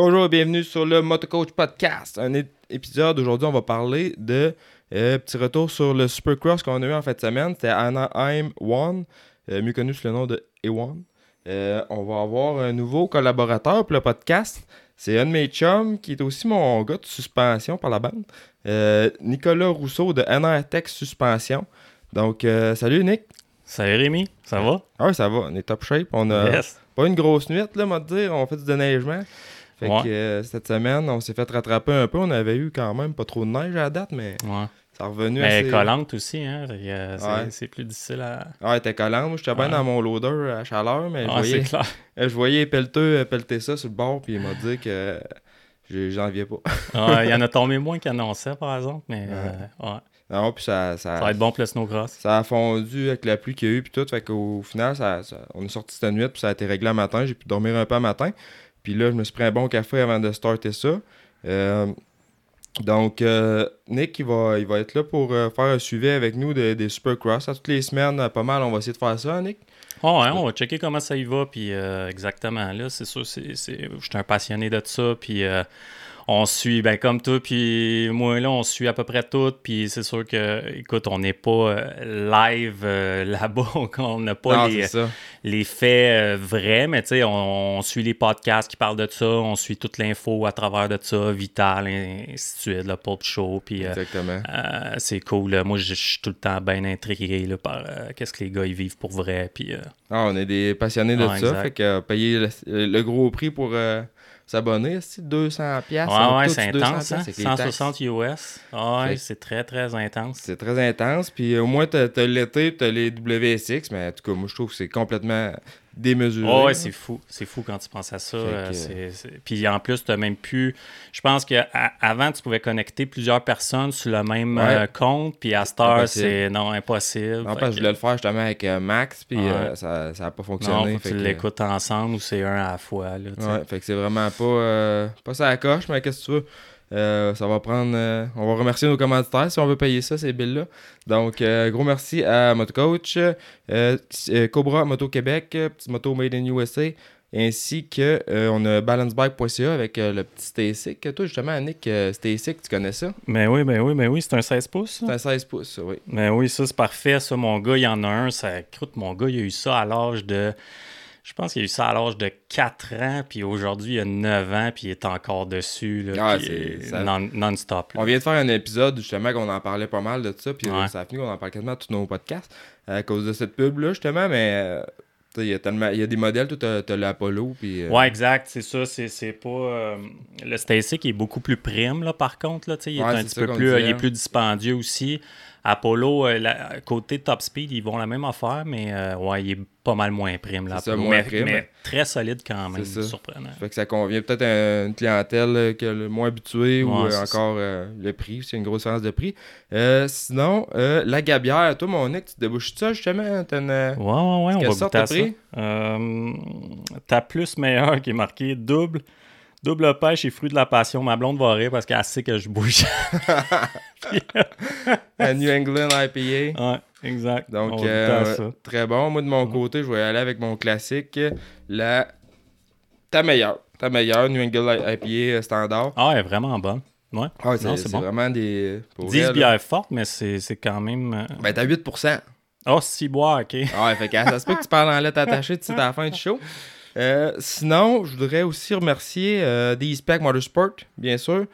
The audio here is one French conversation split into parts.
Bonjour et bienvenue sur le Motocoach Podcast. Un épisode aujourd'hui, on va parler de euh, petit retour sur le Supercross qu'on a eu en fin de semaine. C'était Anaheim One, euh, mieux connu sous le nom de A1. Euh, on va avoir un nouveau collaborateur pour le podcast. C'est un de mes chums qui est aussi mon gars de suspension par la bande. Euh, Nicolas Rousseau de NRTech Suspension. Donc, euh, salut Nick. Salut Rémi, ça va? Ah ouais, ça va, on est top shape. On a Yes. pas une grosse nuit, là, on dire. On fait du déneigement. Fait Ouais. que euh, cette semaine, on s'est fait rattraper un peu. On avait eu quand même pas trop de neige à la date, mais Ouais. ça revenu Mais assez... collante aussi, hein? euh, c'est, Ouais. plus difficile à. Ah, elle était collante. Moi, j'étais bien Ouais. dans mon loader à chaleur, mais je, Ah, voyais, clair. je voyais euh, pelleter ça sur le bord, puis il m'a dit que j'ai- j'en viens pas. Ah, Il y en a tombé moins qu'il annonçait, par exemple, mais euh, ouais. non, puis ça, ça, ça va être bon pour le snowcross. ça a fondu avec la pluie qu'il y a eu, puis tout. Fait qu'au final, ça, ça- on est sorti cette nuit, puis ça a été réglé le matin. J'ai pu dormir un peu le matin. Puis là, je me suis pris un bon café avant de starter ça. Euh, donc, euh, Nick, il va, il va être là pour euh, faire un suivi avec nous de- des Supercross. À toutes les semaines, pas mal, on va essayer de faire ça, Nick? Ah ouais, on va checker comment ça y va, puis exactement, là, c'est sûr, je suis un passionné de ça, puis on suit, ben comme toi, puis moi, là, on suit à peu près tout, puis c'est sûr que, écoute, on n'est pas euh, live euh, là-bas, on n'a pas non, les, ça. les faits euh, vrais, mais tu sais, on, on suit les podcasts qui parlent de ça, on suit toute l'info à travers de ça, Vital, et ainsi de suite, le Pulp Show, puis euh, Exactement. euh, c'est cool. là. Moi, je suis tout le temps bien intrigué là, par euh, qu'est-ce que les gars ils vivent pour vrai, puis euh, Ah, on est des passionnés de Ouais, ça. exact. Fait que euh, payer le, le gros prix pour euh, s'abonner, c'est 200$. piastres, ouais, ouais, c'est 200$ intense, hein? avec les taxes. 160 US. Ah ouais, c'est très, très intense. C'est très intense. Puis au moins, t'as t'as l'été, t'as les WSX, mais en tout cas, moi, je trouve que c'est complètement démesuré. Oh, ouais, c'est fou. C'est fou quand tu penses à ça. Euh, que- Puis en plus, tu même pu. Je pense qu'avant, tu pouvais connecter plusieurs personnes sur le même Ouais. euh, compte. Puis à cette heure, Impossible. c'est non, impossible. En Fait fait, je que- voulais le faire justement avec euh, Max, puis Ouais. euh, ça n'a pas Non, fonctionné. que fait tu que- l'écoutes ensemble ou c'est un à la fois. Là. Ouais, fait que c'est vraiment pas, euh, pas ça à la coche, mais qu'est-ce que tu veux? Euh, ça va prendre. euh, on va remercier nos commanditaires si on veut payer ça, ces billes-là. Donc, euh, gros merci à Motocoach, Cobra Moto Québec, euh, Petit Moto Made in USA, ainsi que on a balancebike.ca avec le petit Stasic. Toi, justement, Annick, Stasic, tu connais ça? Mais oui, mais oui, mais oui, c'est un 16 pouces. C'est un 16 pouces, oui. Mais oui, ça, c'est parfait. Ça, mon gars, il y en a un. Ça croûte, mon gars, il a eu ça à l'âge de. Je pense qu'il a eu ça à l'âge de 4 ans, puis aujourd'hui, il a 9 ans, puis il est encore dessus. Là, Ah, ça- non-stop. On vient de faire un épisode justement qu'on en parlait pas mal de ça, puis euh, Ouais. ça a fini qu'on en parle quasiment à tous nos podcasts à cause de cette pub-là, justement, mais euh, il y, a tellement- il y a des modèles, tu as, l'Apollo, puis... euh, Ouais, exact, c'est ça. C'est, c'est pas. euh, le Stacy qui est beaucoup plus prime, là, par contre. Là, tu sais, il est Ouais, un petit peu plus. euh, il est plus dispendieux aussi. Apollo, euh, la- côté top speed, ils vont la même affaire, mais euh, ouais, il est pas mal moins prime. Là, ça, moins mais, prime. mais très solide quand même. C'est ça. Surprenant. Fait que ça convient peut-être à une clientèle euh, le moins habituée ou Ouais, encore euh, le prix, c'est une grosse différence de prix. Euh, sinon, la gabière, toi, mon Nick, tu te débouches ça justement? Une... Ouais, ouais, ouais, on va goûter à t'as ça. plus meilleure qui est marquée double. Double pêche et fruits de la passion. Ma blonde va rire parce qu'elle sait que je bouge. la New England IPA. ouais, exact. Donc, euh, à très bon. Moi, de mon côté, je vais aller avec mon classique, la... Ta meilleure. Ta meilleure New England IPA euh, standard. Ah, elle est vraiment bonne. Ouais. Ah, c'est Non, c'est c'est bon. vraiment des... pour 10 vrai, là. bières fortes, mais c'est c'est quand même. euh, Ben, t'as 8%. Oh, 6 bois, ok. Ah ouais, fait que ça se peut que tu parles en lettres attachées tu sais, à la fin du show. Euh, sinon, je voudrais aussi remercier euh, D-Spec Motorsport, bien sûr,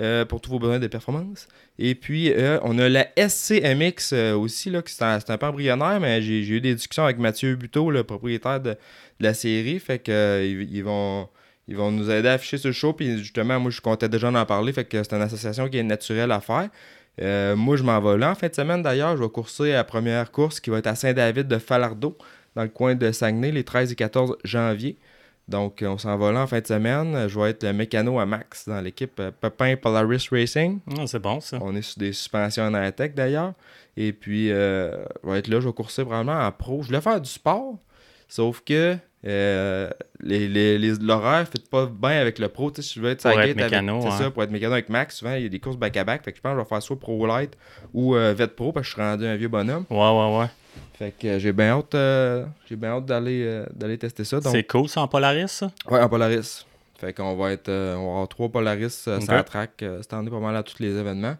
euh, pour tous vos besoins de performance. Et puis, euh, on a la SCMX aussi, là, qui c'est un, peu embryonnaire, mais j'ai eu des discussions avec Mathieu Buteau, le propriétaire de, la série. Fait que ils, vont. Ils vont nous aider à afficher le show, puis justement, moi, je comptais déjà en parler, fait que c'est une association qui est naturelle à faire. Moi, je m'en vais là en fin de semaine d'ailleurs. Je vais courser à la première course qui va être à Saint-David de Falardeau, dans le coin de Saguenay, les 13 et 14 janvier. Donc, euh, on s'en va là en fin de semaine. Je vais être le mécano à Max dans l'équipe euh, Pepin Polaris Racing. Ah, c'est bon, ça. On est sur des suspensions en tech d'ailleurs. Et puis, euh, je vais être là, je vais courser probablement en pro. Je voulais faire du sport, sauf que euh, les, les, les- l'horaire ne fit pas bien avec le pro. Tu sais, si je veux être Pour être mécano, avec, c'est ouais. ça, pour être mécano avec Max, souvent il y a des courses back-à-back. Fait que je pense que je vais faire soit pro light ou euh, vet pro parce que je suis rendu un vieux bonhomme. Ouais, ouais, ouais. Fait que euh, j'ai bien hâte, euh, j'ai bien hâte d'aller, euh, d'aller tester ça. Donc, C'est cool, ça, en Polaris, ça? ouais, en Polaris. Fait qu'on va être euh, on va avoir trois Polaris euh, sur la track cette année pas mal à tous les événements.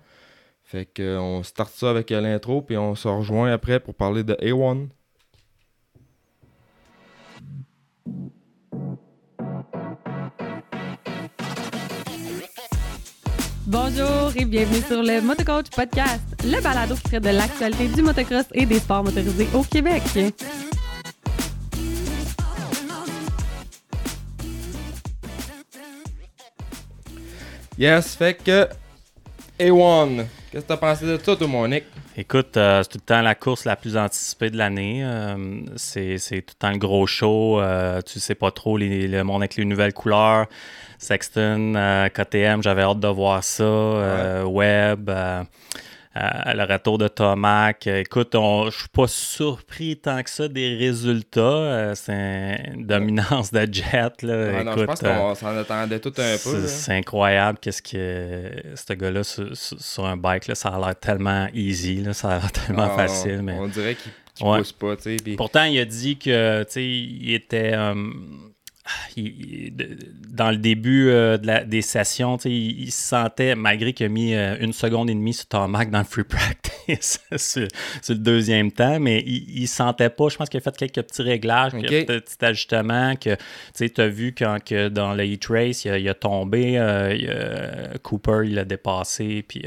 Fait que euh, on start ça avec l'intro puis on se rejoint après pour parler de A1. Bonjour et bienvenue sur le Motocoach Podcast, le balado qui traite de l'actualité du motocross et des sports motorisés au Québec. Yes, fait que A1. Qu'est-ce que t'as pensé de ça, toi, mon Nick? Écoute, euh, c'est tout le temps la course la plus anticipée de l'année. Euh, c'est tout le temps le gros show. Euh, tu sais pas trop les- le monde avec les nouvelles couleurs. Sexton, KTM, j'avais hâte de voir ça. Webb, euh, euh, le retour de Tomac. Euh, Écoute, on- je suis pas surpris tant que ça des résultats. Euh, c'est une dominance de jet. Là. Non, je pense euh, qu'on s'en attendait tout un peu. c'est incroyable qu'est-ce que ce gars-là sur, un bike là, ça a l'air tellement easy, là, ça a l'air tellement Ah, facile. on, Mais on dirait qu'il qu'il Ouais. pousse pas, pourtant, il a dit que il était euh, il- il- de- dans le début euh, de la- des sessions, il, il se sentait, malgré qu'il a mis euh, une seconde et demie sur Tomac dans le free practice sur, sur le deuxième temps, mais il, il sentait pas. Je pense qu'il a fait quelques petits réglages, quelques petits ajustements que tu as vu quand que dans le Heat Race, il a, tombé, euh, il a- Cooper, il l'a dépassé, puis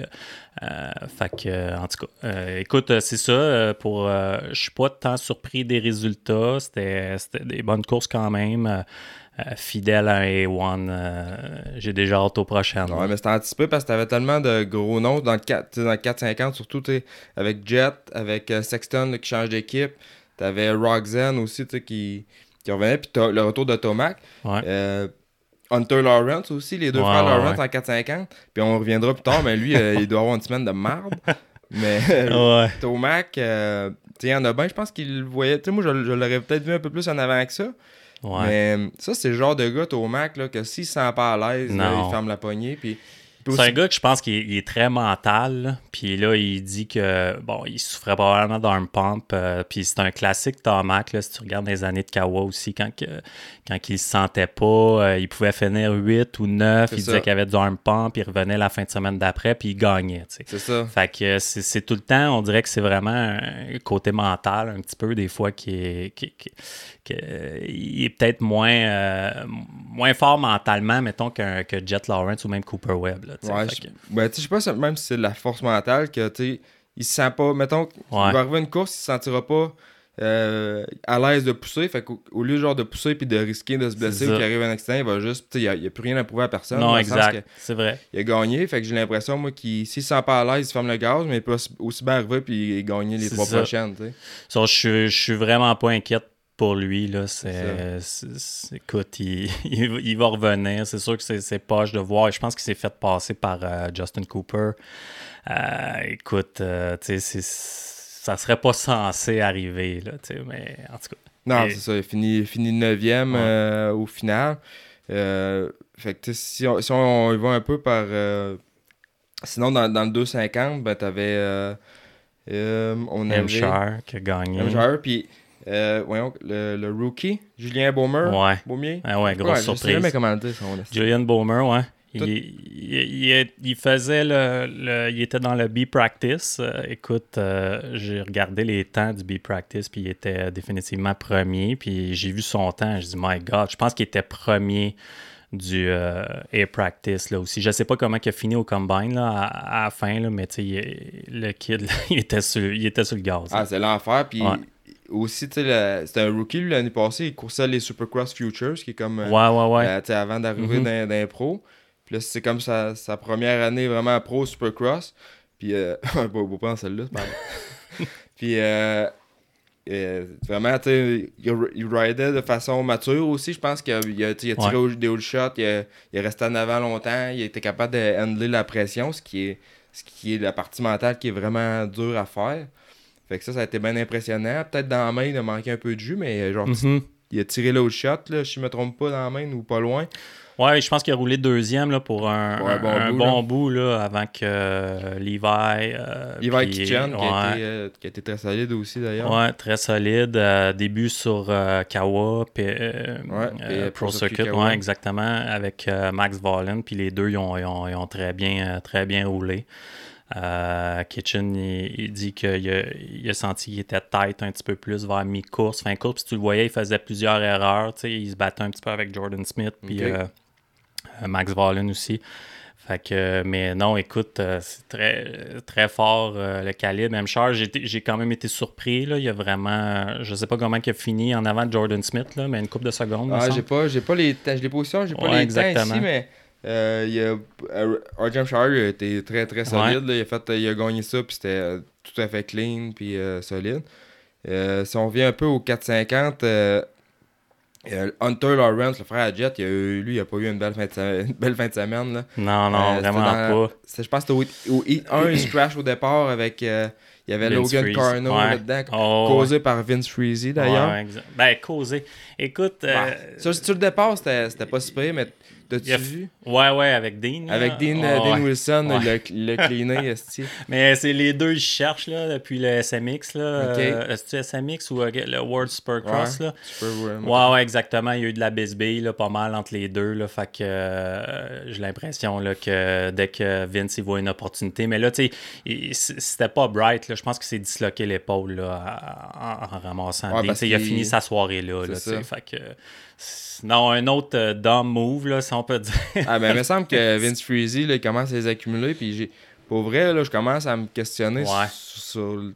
euh, fait que, euh, en tout cas, euh, écoute, euh, c'est ça. pour, euh, je suis pas tant surpris des résultats. C'était des bonnes courses quand même. fidèle à A1. euh, J'ai déjà hâte au prochain. Ouais, mais c'était anticipé parce que t'avais tellement de gros noms dans le 4 tu sais, dans le 450, surtout avec Jet, avec Sexton qui change d'équipe. T'avais Roxanne aussi qui, qui revenait, puis le retour de Tomac. Ouais. Euh, Hunter Lawrence aussi, les deux Ouais, frères ouais, Lawrence en 450. Puis on reviendra plus tard, mais lui, euh, il doit avoir une semaine de marde. Mais Ouais. Tomac, euh, il y en a bien, je pense qu'il le voyait. Tu sais, moi, je, je l'aurais peut-être vu un peu plus en avant que ça. Ouais. Mais euh, ça, c'est le genre de gars, Tomac, là, que s'il se sent pas à l'aise, il ferme la poignée. Puis, C'est un gars que je pense qu'il est, très mental. là. Puis là, il dit que bon, il souffrait probablement d'arm pump. euh, puis c'est un classique Tomac. Là, si tu regardes les années de Kawa aussi, quand, que, quand il se sentait pas, euh, il pouvait finir 8 ou 9. C'est Il ça. disait qu'il avait du arm pump. Il revenait la fin de semaine d'après, puis il gagnait. C'est ça. Fait que c'est tout le temps, on dirait que c'est vraiment un côté mental, un petit peu, des fois, qui est, qui, qui- qui- il est peut-être moins, euh, moins fort mentalement, mettons, qu'un- que Jet Lawrence ou même Cooper Webb. Là, Ouais, je, que- ben, sais, je sais pas même si c'est de la force mentale que, tu il se sent pas, mettons, Ouais. il va arriver à une course, il se sentira pas euh, à l'aise de pousser, fait qu'au au lieu genre de pousser puis de risquer de se blesser ou qu'il arrive un accident, il va juste, il y a, plus rien à prouver à personne. non, exact, c'est vrai. Il a gagné, fait que j'ai l'impression, moi, qu'il s'il se sent pas à l'aise, il ferme le gaz, mais il peut aussi- bien arriver puis gagner les trois ça. prochaines, je, je suis vraiment pas inquiète pour lui. Là. C'est écoute, il, il, il va revenir. C'est sûr que c'est, poche de voir. Je pense qu'il s'est fait passer par euh, Justin Cooper. Euh, écoute, euh, tu sais, ça serait pas censé arriver, là, tu sais, mais en tout cas. Non, Et- c'est ça. Il finit, finit 9e Ouais. euh, au final. Fait que si on, si on y va un peu par. sinon, dans, dans le 250, ben, t'avais. On avait. Hampshire qui a gagné. Hampshire, puis. Euh, voyons, le, le rookie, Julien Baumer. Ouais. Baumier? Ah ouais, grosse Ouais, Je sais surprise. jamais comment le dire, son nom. Julian Bowmer, ouais. Il, Tout- il- il- il faisait le, le- Il était dans le B-Practice. Euh, écoute, euh, j'ai regardé les temps du B-Practice, puis il était définitivement premier. Puis j'ai vu son temps, je dis, my God, je pense qu'il était premier du euh, A-Practice là aussi. Je sais pas comment il a fini au Combine là, à, à la fin, là, mais tu sais, il- le kid, là, il, était sur, il était sur le gaz. Ah, c'est l'enfer. Puis Ouais. Aussi, tu sais, le- c'était un rookie lui, l'année passée. Il coursait les Supercross Futures, qui est comme. euh, ouais, ouais, ouais. tu sais, avant d'arriver Mhm. dans, dans pros. Puis là, c'est comme sa, sa première année vraiment pro Supercross. Puis, euh, pas beau pas dans celle-là. Puis, euh, euh, vraiment, tu sais, il, il ridait de façon mature aussi. Je pense qu'il a, il a, il tiré Ouais. des haut shots, il, a- il est resté en avant longtemps, il était capable de handler la pression, ce qui est, ce qui est la partie mentale qui est vraiment dure à faire. Fait que ça, ça a été bien impressionnant. Peut-être dans la main, il a manqué un peu de jus, mais euh, genre, Mhm. il a tiré l'autre shot, là, si je me trompe pas, dans la main ou pas loin. Ouais, je pense qu'il a roulé deuxième là, pour un, Ouais, un- bon un bout, bon là. bout là, avant que euh, Levi. euh, Levi puis- Kitchen, qui, a été, euh, qui a été très solide aussi d'ailleurs. Ouais, très solide. Euh, début sur euh, Kawa, puis euh, Ouais, euh, Pro Pro Circuit, Circuit Kawa. ouais, exactement, avec euh, Max Vollen. Puis les deux, ils ont, ils ont- ils ont très, bien, très bien roulé. Euh, Kitchen, il, il dit qu'il a, il a senti qu'il était tête un petit peu plus vers mi-course, fin course. Puis tu le voyais, il faisait plusieurs erreurs. tu sais, Il se battait un petit peu avec Jordan Smith, puis euh, euh, Max Vollen aussi. Fait que, mais non, écoute, c'est très, très fort euh, le calibre. Même charge, j'ai quand même été surpris. Là. Il y a vraiment, je sais pas comment il a fini en avant de Jordan Smith, là, mais une coupe de secondes. Ah, j'ai pas, j'ai pas les les positions, j'ai pas les temps ici, mais euh, il a, euh, Shire a été très très solide. là. il, a fait, il a gagné ça, puis c'était euh, tout à fait clean, puis euh, solide. Euh, si on revient un peu au 450, euh, euh, Hunter Lawrence, le frère à Jet, il a eu- lui, il a pas eu une belle fin de, se- une belle fin de semaine. Là. Non, non, vraiment dans- pas. Je pense que c'était au, au Heat 1, il se crash au départ avec. euh, il y avait Vince Logan Freeze. Carno Ouais. là-dedans, Oh, causé par Vince Freezy d'ailleurs. Ben, causé. Écoute, Bah, sur, sur le départ, c'était pas super, mais t'as-tu a vu? ouais, ouais, avec Dean. là. Avec Dean, euh, Dean ouais. Wilson, Ouais. le, le cleané, esti. Mais c'est les deux, ils cherchent là, depuis le SMX. Là. Ok. Euh, Est-ce que SMX ou euh, le World Supercross? Ouais. Là? Tu peux, ouais, Ouais, exactement. Il y a eu de la bisbille là, pas mal entre les deux. Là, fait que euh, j'ai l'impression là, que dès que Vince il voit une opportunité. Mais là, tu sais, c'était pas bright. Là. Je pense qu'il s'est disloqué l'épaule là, en, en ramassant. Dean. il a fini sa soirée là. Là tu sais, fait que, non, un autre euh, dumb move, là, si on peut dire. Ah, ben, il me semble que Vince Freezy, là, il commence à les accumuler, puis j'ai... Pour vrai, là, je commence à me questionner Ouais. sur, sur le...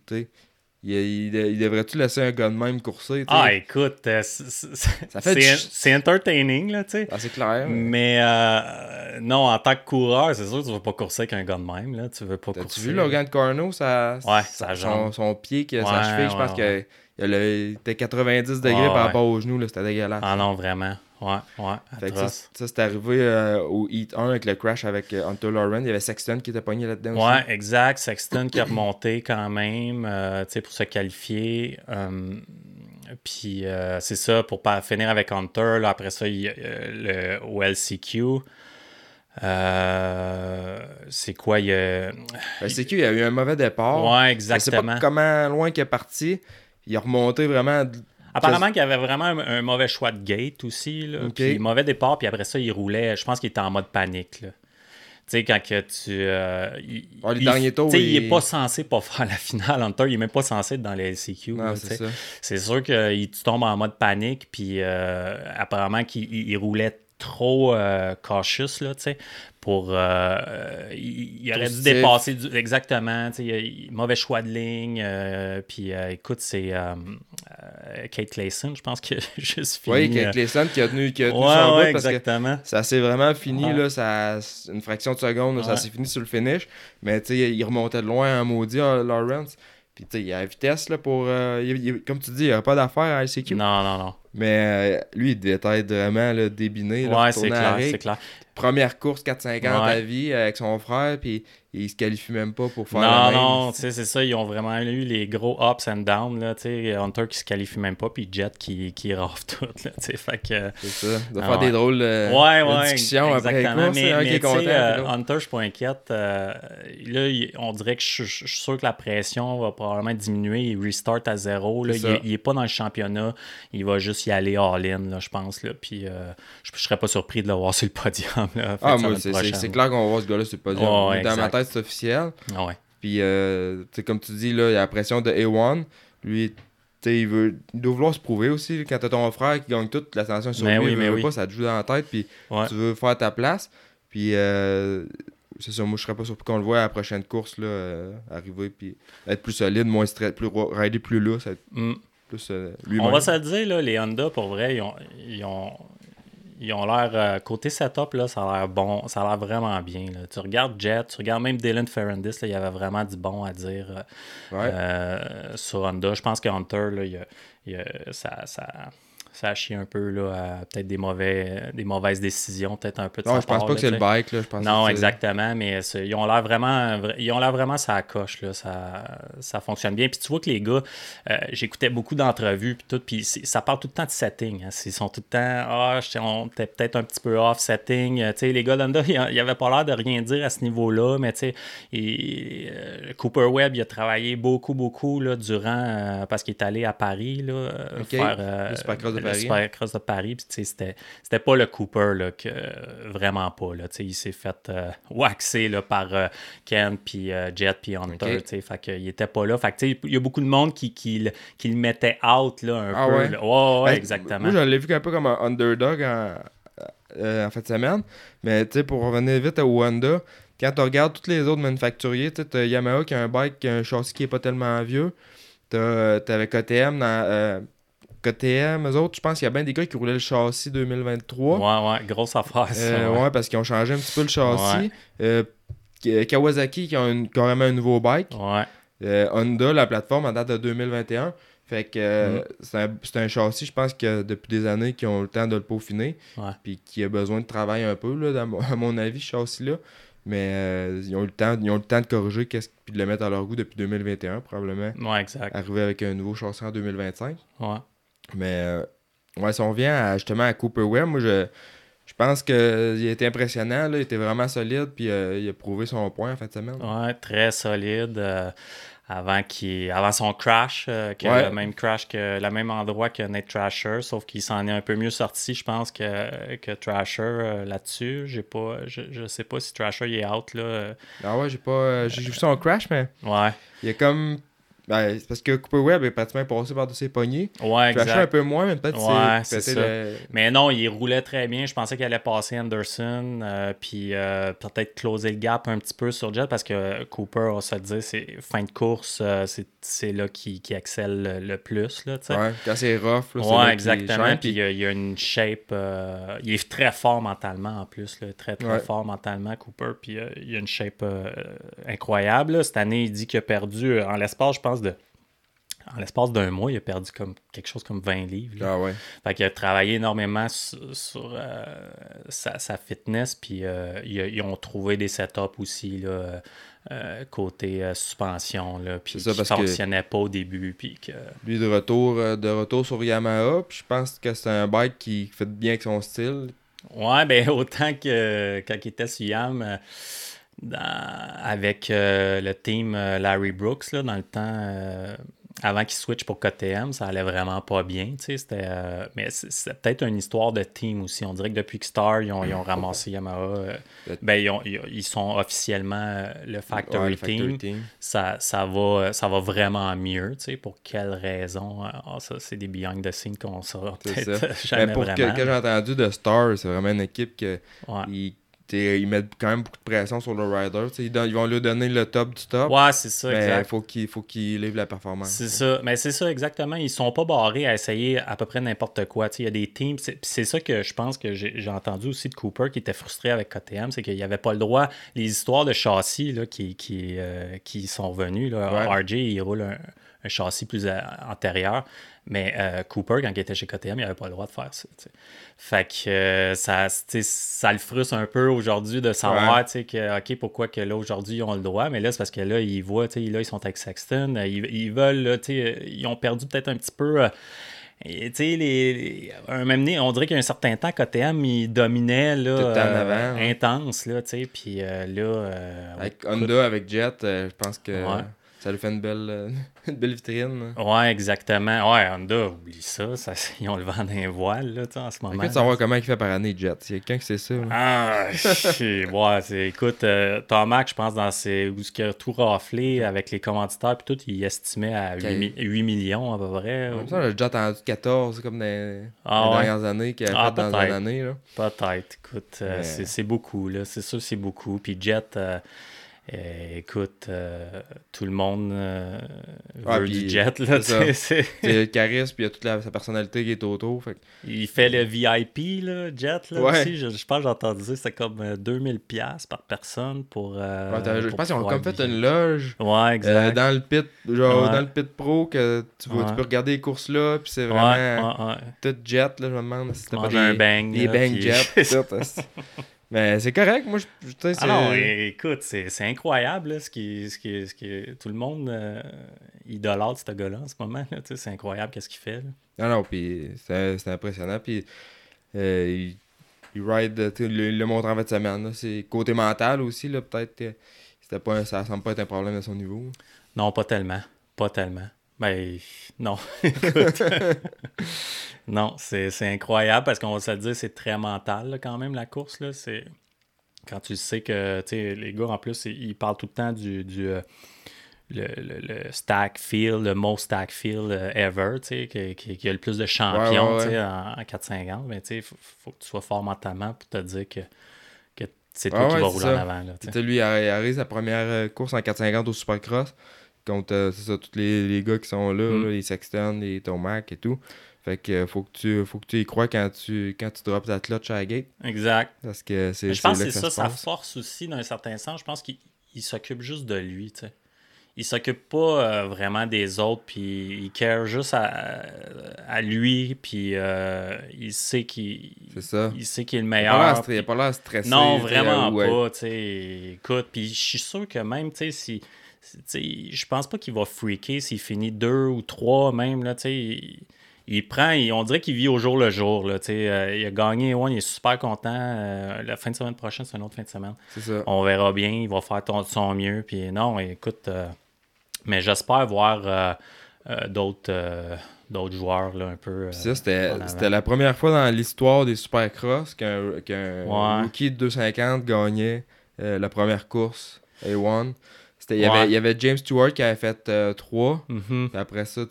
Il, il, il devrait-tu laisser un gars de même courser, ah, écoute, euh, c'est- Ça entertaining, là, tu sais. Ah, c'est clair. mais- Mais euh, non, en tant que coureur, c'est sûr que tu veux pas courser avec un gars de même. Là. Tu veux pas courser. vu Logan Carno, ça, Ouais, sa son, jambe. son pied, qui, sa Ouais, cheville, je pense qu'il il était 90 degrés Ouais, par ouais. rapport au genou, là, c'était dégueulasse. Ah non, vraiment. Ouais, ouais. Fait que ça, c'est arrivé euh, au Heat 1 avec le crash avec euh, Hunter Lauren. Il y avait Sexton qui était pogné là-dedans aussi. Ouais, exact. Sexton qui a remonté quand même euh, tu sais, pour se qualifier. Euh, puis c'est ça, pour pas finir avec Hunter. Là, après ça, il y a le au LCQ. Euh, c'est quoi? Il y a... Ben, c'est qu'il a eu un mauvais départ. Ouais, Je sais exactement. pas comment loin qu'il est parti. Il a remonté vraiment. Apparemment qu'il y avait vraiment un, un mauvais choix de gate aussi. Là. Ok. Puis mauvais départ, puis après ça, il roulait. Je pense qu'il était en mode panique. Là. Tu sais, quand que tu. euh, il, Ah, les il- derniers tours, tu sais, il il- est pas censé pas faire la finale. Hunter, il est même pas censé être dans les LCQ. C'est sûr que il- tu tombes en mode panique, puis euh, apparemment qu'il il- il roulait trop euh, cautious, là, tu sais, pour... euh, il, il aurait dû dépasser du- exactement, il mauvais choix de ligne, euh, puis euh, écoute, c'est euh, Kate Clayson, je pense que juste fini. Oui, avec Clayson qui a tenu, qui a tenu ouais, son ouais, parce que exactement. ça s'est vraiment fini. Ouais. Là, ça, une fraction de seconde, ça s'est fini sur le finish. Mais tu sais, il remontait de loin en maudit, euh, Lawrence. Puis tu sais, il a la vitesse là, pour. il- il- comme tu dis, il n'y a pas d'affaire à LCQ. Non, non, non. Mais lui, il devait être vraiment là, débiné. Là, Ouais, c'est clair, c'est clair. Première course 450 Ouais. à vie avec son frère, puis il se qualifie même pas pour faire Non, non, tu sais, c'est ça. Ils ont vraiment eu les gros ups and downs. Là, tu sais, Hunter qui se qualifie même pas, puis Jet qui, qui rave tout. Là, tu sais, fait que, C'est ça. Doit Ah faire des drôles de, ouais, de ouais, discussions après exactement. courses. Mais, un mais qui est tu sais, content. euh. Hunter, je suis pas inquiète. euh, là, on dirait que je, je- je suis sûr que la pression va probablement diminuer. Il restart à zéro. Là. Il, il est pas dans le championnat. Il va juste y aller all-in, là, je pense. Là. Puis euh, je, je serais pas surpris de le voir sur le podium. Là, Ah, de moi, c'est- c'est clair qu'on va voir ce gars-là sur le podium. Dans ma tête, officiel. Ah ouais. Puis, euh, comme tu dis, là, il y a la pression de A1. Lui, il, veut, il doit vouloir se prouver aussi. Quand t'as ton frère qui gagne toute l'attention sur Mais lui, oui, il veut, mais veut oui. pas, ça te joue dans la tête. Puis, Ouais. tu veux faire ta place. Puis, euh, c'est ça, moi, je serais pas surpris qu'on le voit à la prochaine course, là, euh, arriver. Puis, être plus solide, moins stress, plus, rider plus là, ça être Mm. plus euh, On va se le dire, là, les Honda, pour vrai, ils ont, ils ont, ils ont l'air. euh, côté setup, là, ça a l'air bon. Ça a l'air vraiment bien. là. Tu regardes Jet, tu regardes même Dylan Ferrandis, là, il y avait vraiment du bon à dire euh, Ouais. euh, sur Honda. Je pense que Hunter, là, il il y a- ça, ça, ça a chié un peu là, à peut-être des, mauvais, des mauvaises décisions, peut-être un peu de Non, je pense part, pas là, que c'est le bike, là. Je pense Non, exactement, mais ils ont l'air vraiment, vra- ils ont l'air vraiment ça coche là, ça, ça fonctionne bien. Puis tu vois que les gars, euh, j'écoutais beaucoup d'entrevues puis tout, puis ça parle tout le temps de setting. Hein. Ils sont tout le temps, ah, on était peut-être un petit peu off setting. Euh, tu sais, les gars d'Honda, ils ils avaient pas l'air de rien dire à ce niveau-là, mais tu sais, et, euh, Cooper Webb, il a travaillé beaucoup, beaucoup là, durant, parce qu'il est allé à Paris là, euh, Ok. faire le Paris. Supercross de Paris. Puis, tu sais, c'était, c'était pas le Cooper, là, que, vraiment pas. Là, Tu sais, il s'est fait euh, waxer là, par euh, Ken, puis euh, Jet, puis Hunter. Ok. tu sais, Fait qu'il était pas là. Fait que, tu sais, il y a beaucoup de monde qui, qui, le- qui le mettait out là, un Ah peu. ouais? là. Ouais, ouais, Ben, exactement. Moi, je l'ai vu un peu comme un underdog en, euh, en fin de semaine. Mais tu sais, pour revenir vite à Honda, quand tu regardes tous les autres manufacturiers, tu as Yamaha qui a un bike, qui a un châssis qui est pas tellement vieux. T'as- T'avais KTM dans. euh, KTM, eux autres, je pense qu'il y a bien des gars qui roulaient le châssis 2023. Ouais, ouais, grosse affaire, ça. Euh, ouais. ouais, parce qu'ils ont changé un petit peu le châssis. Ouais. Euh, K- Kawasaki qui une- carrément un nouveau bike. Ouais. Euh, Honda, la plateforme, en date de 2021. Fait que euh, Mm. c'est un, châssis, je pense que depuis des années, qui ont le temps de le peaufiner. Ouais. Puis qui a besoin de travail un peu, là, dans à mon avis, ce châssis-là. Mais euh, ils, ont eu le temps, ils ont eu le temps de corriger qu'est-ce- puis de le mettre à leur goût depuis 2021, probablement. Ouais, exact. Arriver avec un nouveau châssis en 2025. Ouais. Mais euh, ouais, si on revient à, justement à Cooper Webb, moi je, je pense qu'il a été impressionnant, là, il était vraiment solide, puis euh, il a prouvé son point en fin de semaine. Ouais, très solide. euh, avant, qu'il- avant son crash, euh, que Ouais. le même crash que le même endroit que Nate Trasher, sauf qu'il s'en est un peu mieux sorti, je pense, que, que Trasher euh, là-dessus. J'ai pas, je, je sais pas si Trasher il est out là. euh, Ah ouais, j'ai pas. euh, j'ai vu son crash, mais Ouais, il a comme. Ben, c'est parce que Cooper Webb est pratiquement passé par-dessus ses poignées. ouais, Crashé un exact. peu moins, mais peut-être Ouais, c'est c'est pété ça. le- Mais non, il roulait très bien. Je pensais qu'il allait passer Anderson, euh, puis euh, peut-être closer le gap un petit peu sur Jet parce que Cooper, on se le dire, c'est fin de course, euh, c'est- c'est là qui, qui excelle le, le plus. Là, tu sais. Ouais, quand c'est rough. Là, là Ouais, qu'il exactement. Puis il y, a, une shape. il est très fort mentalement en plus. Là, très, très Ouais. fort mentalement, Cooper. Puis il y a une shape incroyable. là. Cette année, il dit qu'il a perdu, en l'espace, je pense, de. En l'espace d'un mois, il a perdu comme quelque chose comme 20 livres. là. Ah ouais. Fait qu'il a travaillé énormément sur, sur, euh, sa, sa fitness, puis euh, ils, ils ont trouvé des setups aussi, là, euh, côté suspension, là, puis ça, qui que- fonctionnait pas au début, puis que... Lui de retour, de retour sur Yamaha, puis je pense que c'est un bike qui fait bien avec son style. Ouais, ben autant que quand il était sur Yam, dans- avec euh, le team euh, Larry Brooks, là, dans le temps, euh, avant qu'il switch pour KTM, ça allait vraiment pas bien. tu sais, C'était, euh, mais c'est, peut-être une histoire de team aussi. On dirait que depuis que Star, ils ont, ils ont ramassé Yamaha, ben, ils, ont- ils- sont officiellement le Factory, Ouais, le Team. Factory Team. Ça, ça, va, ça va vraiment mieux. tu sais, Pour quelles raisons euh, ah, Ça, c'est des behind the scenes qu'on C'est peut-être jamais Mais pour vraiment. que, que j'ai entendu de Star, c'est vraiment une équipe que Ouais. ils, t'sais, ils mettent quand même beaucoup de pression sur le rider. Ils, don- ils vont lui donner le top du top. Ouais, c'est ça, mais exact. il faut qu'il faut qu'il livre la performance. C'est ça. Mais c'est ça, exactement. Ils sont pas barrés à essayer à peu près n'importe quoi. Il y a des teams. C'est ça que je pense que j'ai entendu aussi de Cooper qui était frustré avec KTM, c'est qu'il n'y avait pas le droit. Les histoires de châssis là, qui, qui, euh, qui sont revenues. Là, Ouais. RJ, il roule un, un châssis plus antérieur. Mais euh, Cooper, quand il était chez KTM, il n'avait pas le droit de faire ça. Fait que euh, ça, ça le frustre un peu aujourd'hui de savoir Ouais. que, OK, pourquoi que là, aujourd'hui, ils ont le droit? Mais là, c'est parce que là, ils voient, là, ils sont avec Sexton. euh, Ils, ils veulent, là, ils ont perdu peut-être un petit peu. euh, et, tu sais, les, un même on dirait qu'il y a un certain temps, KTM, il dominait, là, Tout en avant, ouais. intense, là, puis là... Avec écoute, Honda, avec Jet, je pense que Ouais. Ça lui fait une belle, euh, une belle vitrine. là. Ouais, exactement. Ouais, Honda, oublie ça, ça ils ont le vent d'un voile, là, en ce moment. Écoute, savoir comment il fait par année, Jet. Il y a quelqu'un qui sait ça. là. Ah, ouais, écoute, euh, Tomac, je pense, dans ses, où ce a tout raflé avec les commanditaires puis tout, il estimait à 8, Ok. 8 millions à peu près. Comme ça, j'ai déjà entendu 14 comme dans les, Ah les ouais? dernières années qu'il a Ah, fait dans une année. Peut-être, écoute, euh, Mais- c'est beaucoup, là. C'est sûr, c'est beaucoup. Puis Jet, euh, écoute, euh, tout le monde euh, Ouais, veut du jet. Là, c'est le charisme, puis il y a toute la- sa personnalité qui est autour. Fait Il fait le VIP, là, jet. Là, Ouais. aussi. Je, je pense que j'ai entendu dire c'était comme euh, 2000$ piastres par personne pour. euh, Ouais, je pense qu'ils ont comme fait une loge. Ouais, euh, exact. dans le pit, genre dans le pit pro, que tu, vois, tu peux regarder les courses là, puis c'est vraiment tout jet, là, je me demande si c'était pas des, un bang. des là, bang puis- jet. Mais c'est correct, moi, je, je-. Ah non, écoute, c'est c'est incroyable là, ce, qui, ce, qui, ce qui tout le monde euh, idolâtre ce gars-là en ce moment. C'est incroyable qu'est-ce qu'il fait. là. Non, non, puis c'est c'est impressionnant, puis euh, il, il ride, le, le montre en fin de semaine, là, c'est côté mental aussi, là, peut-être que c'était pas, ça semble pas être un problème à son niveau. Non, pas tellement. Pas tellement. Ben, non. Écoute. non, c'est incroyable parce qu'on va se le dire, c'est très mental là, quand même la course. Là. Quand tu sais que les gars en plus, ils parlent tout le temps du, du euh, le, le- le stack field, le most stack field euh, ever, qui, qui- qui a le plus de champions Ouais, ouais, tu sais, ouais. en, en 450. Mais il faut, faut que tu sois fort mentalement pour te dire que, que c'est toi qui vas rouler ça. en avant. Là, lui, il a, il a réussi sa première euh, course en 450 au Supercross. Contre, euh, c'est ça, tous les, les gars qui sont là, Mm. là, les Sexton, les Tomac et tout. Fait que euh, faut que tu faut que tu y crois quand tu quand tu drops ta clutch à la gate. Exact. Parce que c'est Mais je pense que c'est ça, sa force aussi, d'un certain sens. Je pense qu'il il s'occupe juste de lui, tu sais. Il s'occupe pas euh, vraiment des autres, puis il care juste à, à lui, puis euh, il sait qu'il C'est ça. il sait qu'il est le meilleur. il a pas l'air stressé. non, vraiment ou, euh, pas, tu sais. Écoute, puis je suis sûr que même, tu sais, si... je pense pas qu'il va freaker s'il finit deux ou trois même, là. Il, il prend, il- on dirait qu'il vit au jour le jour, là. Euh, il a gagné one, il est super content. Euh, la fin de semaine prochaine, c'est une autre fin de semaine. Ça. On verra bien, il va faire ton, son mieux, puis non, écoute... euh, mais j'espère voir d'autres d'autres joueurs, là, un peu... euh, ça, c'était la première fois dans l'histoire des Supercross qu'un Ouais. rookie de 250 gagnait euh, la première course A1. Il y, avait, il y avait James Stewart qui avait fait 3. Mhm. après ça,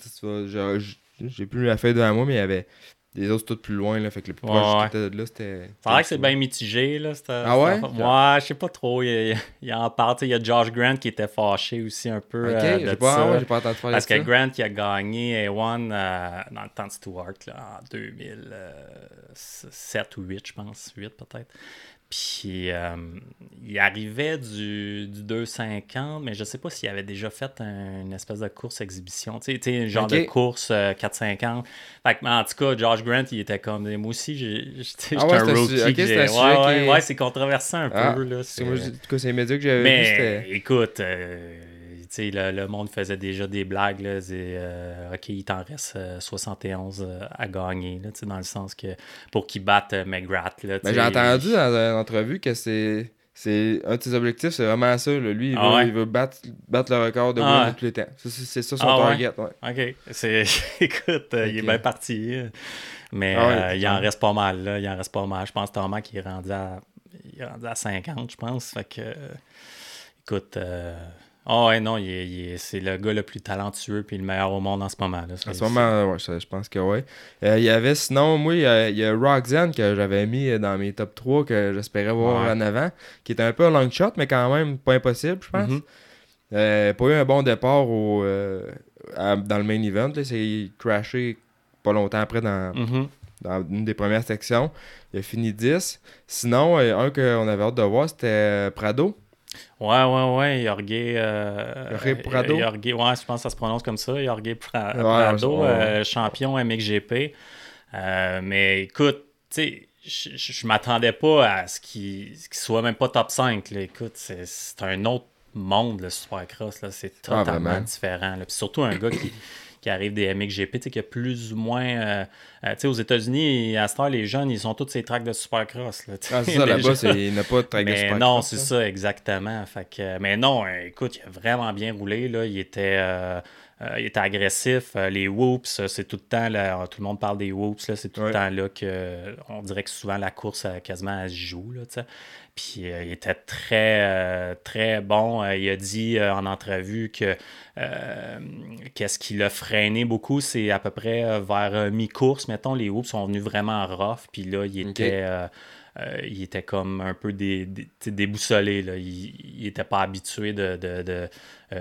j'ai plus la feuille devant moi, mais il y avait des autres tout plus loin. Là, fait que le plus Ouais, proche ouais. qui là, c'était. A l'air que c'est bien mitigé, là. Ah ouais? Ouais, je sais pas trop. Il, il- en parle. Il y a Josh Grant qui était fâché aussi un peu Ok, euh, de pas, ça. ah pas entendu parler Parce de que ça. Grant, il a gagné A1 euh, dans le temps de Stewart, là, en 2007 ou 8, je pense. 8 peut-être. Puis, euh, il arrivait du, du 250, mais je sais pas s'il avait déjà fait un- une espèce de course exhibition. Tu sais, genre Ok. de course euh, 450. Fait que, en tout cas, Josh Grant, il était comme. Moi aussi, sais, Ah j'étais ouais, un rookie. su- ok, que c'est j'ai- un sujet ouais, qui ouais, est- ouais, c'est controversé un Ah, peu. Là, c'est- en tout cas, c'est les médias que j'avais mais c'était. écoute, euh, le, le monde faisait déjà des blagues. Là, euh, ok, il t'en reste euh, 71 euh, à gagner, là, tu sais, dans le sens que pour qu'il batte euh, McGrath. Sais, j'ai entendu dans une entrevue que c'est. C'est un de ses objectifs, c'est vraiment ça. là. Lui, il veut, Ah ouais? il veut battre, battre le record de Ah World ouais. de tous les temps. C'est ça son Ah target. Ouais. Ok, c'est, écoute, euh, il est bien parti. euh, Mais Ah euh, il en reste pas mal. Là, il en reste pas mal. Je pense Thomas qui est rendu à, il est rendu à 50, je pense. Fait que, euh, écoute, ah ouais, non, il est- il est- c'est le gars le plus talentueux puis le meilleur au monde en ce moment. Là, En ce moment, ouais, ça, je pense que ouais. Euh, Il y avait sinon, moi, il y a, il y a Roxanne que j'avais mis dans mes top 3 que j'espérais voir Ouais. en avant, qui était un peu un long shot, mais quand même pas impossible, je pense. Mhm. Euh, pas eu un bon départ au, euh, à- dans le main event. là. C'est crashé pas longtemps après dans, Mhm. dans une des premières sections. Il a fini 10. Sinon, un qu'on avait hâte de voir, c'était Prado. Ouais, ouais, ouais, Jorge. Euh, Jorge Prado? Jorge, ouais, je pense que ça se prononce comme ça. Jorge Pra- Ouais, Prado, euh, champion MXGP. Euh, mais écoute, tu sais, je- je je m'attendais pas à ce qu'il qu'il soit même pas top 5. là. Écoute, c'est un autre monde, le Supercross. C'est Ah, totalement différent. là. Puis surtout un gars qui, qui arrive des MXGP, tu sais, a plus ou moins. euh, euh, tu sais, aux États-Unis, à cette heure, les jeunes, ils sont tous ces tracks de Supercross. là. Ah, c'est ça, là-bas, il n'a pas de track de Supercross, non, c'est ça, exactement. Fait que, mais non, euh, écoute, il a vraiment bien roulé. Là. Il, était, euh, euh, il était agressif. Euh, les whoops, c'est tout le temps, là, tout le monde parle des whoops, là, c'est tout Ouais. le temps là que on dirait que souvent la course, quasiment, elle se joue. Là. Puis euh, il était très, euh, très bon. Euh, il a dit en entrevue que qu'est-ce qui l'a freiné beaucoup, c'est à peu près vers mi-course, mettons, les whoops sont venus vraiment rough. Puis là, il était. il était comme un peu dé, dé- déboussolé. Là. Il n'était pas habitué de. de, de-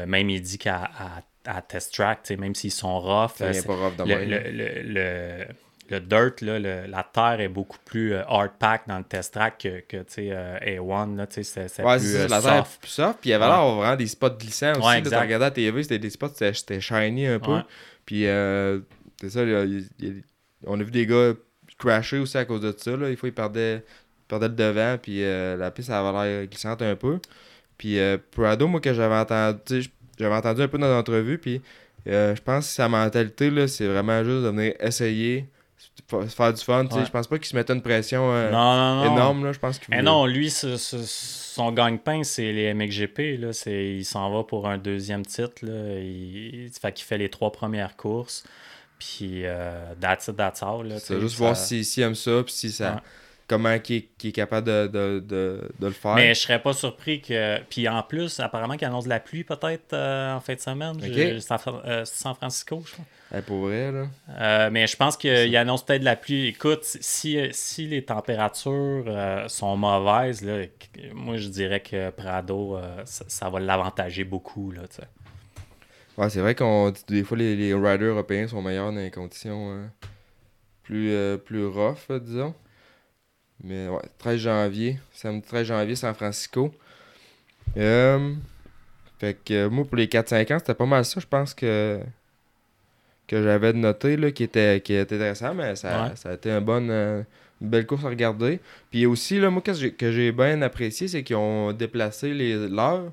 même il dit qu'à à, à test track, même s'ils sont rough, pas rough de le, même. le, le, le- le dirt, là, le- la terre est beaucoup plus euh, hard pack dans le test track que, que tu sais, euh, A1. Là, tu sais, c'est, c'est Ouais, plus euh, la terre est soft. plus soft. Puis il y avait Ouais. l'air vraiment des spots glissants aussi. Ouais, là, à la TV, c'était des spots, c'était shiny un peu. Puis euh, c'est ça, là, il- il- on a vu des gars crasher aussi à cause de ça. Là. Des fois, ils perdaient, ils perdaient le devant. Puis euh, la piste, avait l'air glissante un peu. Puis euh, Prado, moi, que j'avais entendu, j'avais entendu un peu dans l'entrevue. Puis euh, je pense que sa mentalité, là, c'est vraiment juste de venir essayer, faire du fun. Ouais. Je pense pas qu'il se mettait une pression euh, Non, non, non. énorme. Là. Je pense qu'il Eh voulait- non, lui, ce- ce- son gagne-pain, c'est les MXGP. Là. Il s'en va pour un deuxième titre. Là. Il, fait qu'il fait les trois premières courses. Puis, euh, that's it, that's all. C'est juste ça- voir s'il s'il aime ça, puis si ça. Ouais. Comment qu'il est, est capable de, de, de, de le faire. Mais je serais pas surpris que. Puis en plus, apparemment qu'il annonce de la pluie peut-être euh, en fin de semaine. Je- San, euh, San Francisco, je crois. Eh, pour vrai, là. Euh, mais je pense qu'il annonce peut-être de la pluie. Écoute, si, si les températures euh, sont mauvaises, là, moi je dirais que Prado, euh, ça, ça va l'avantager beaucoup. Là. Ouais, c'est vrai qu'on des fois les, les riders européens sont meilleurs dans les conditions plus, plus rough, disons. Mais ouais, 13 janvier, samedi 13 janvier, San Francisco. Fait que moi, pour les 4-5 ans, c'était pas mal ça, je pense que que j'avais noté, là, qui était, qui était intéressant, mais ça, Ouais. ça a été une bonne, euh, une belle course à regarder. Puis aussi, là, moi, qu'est-ce que j'ai- que j'ai bien apprécié, c'est qu'ils ont déplacé les- l'heure.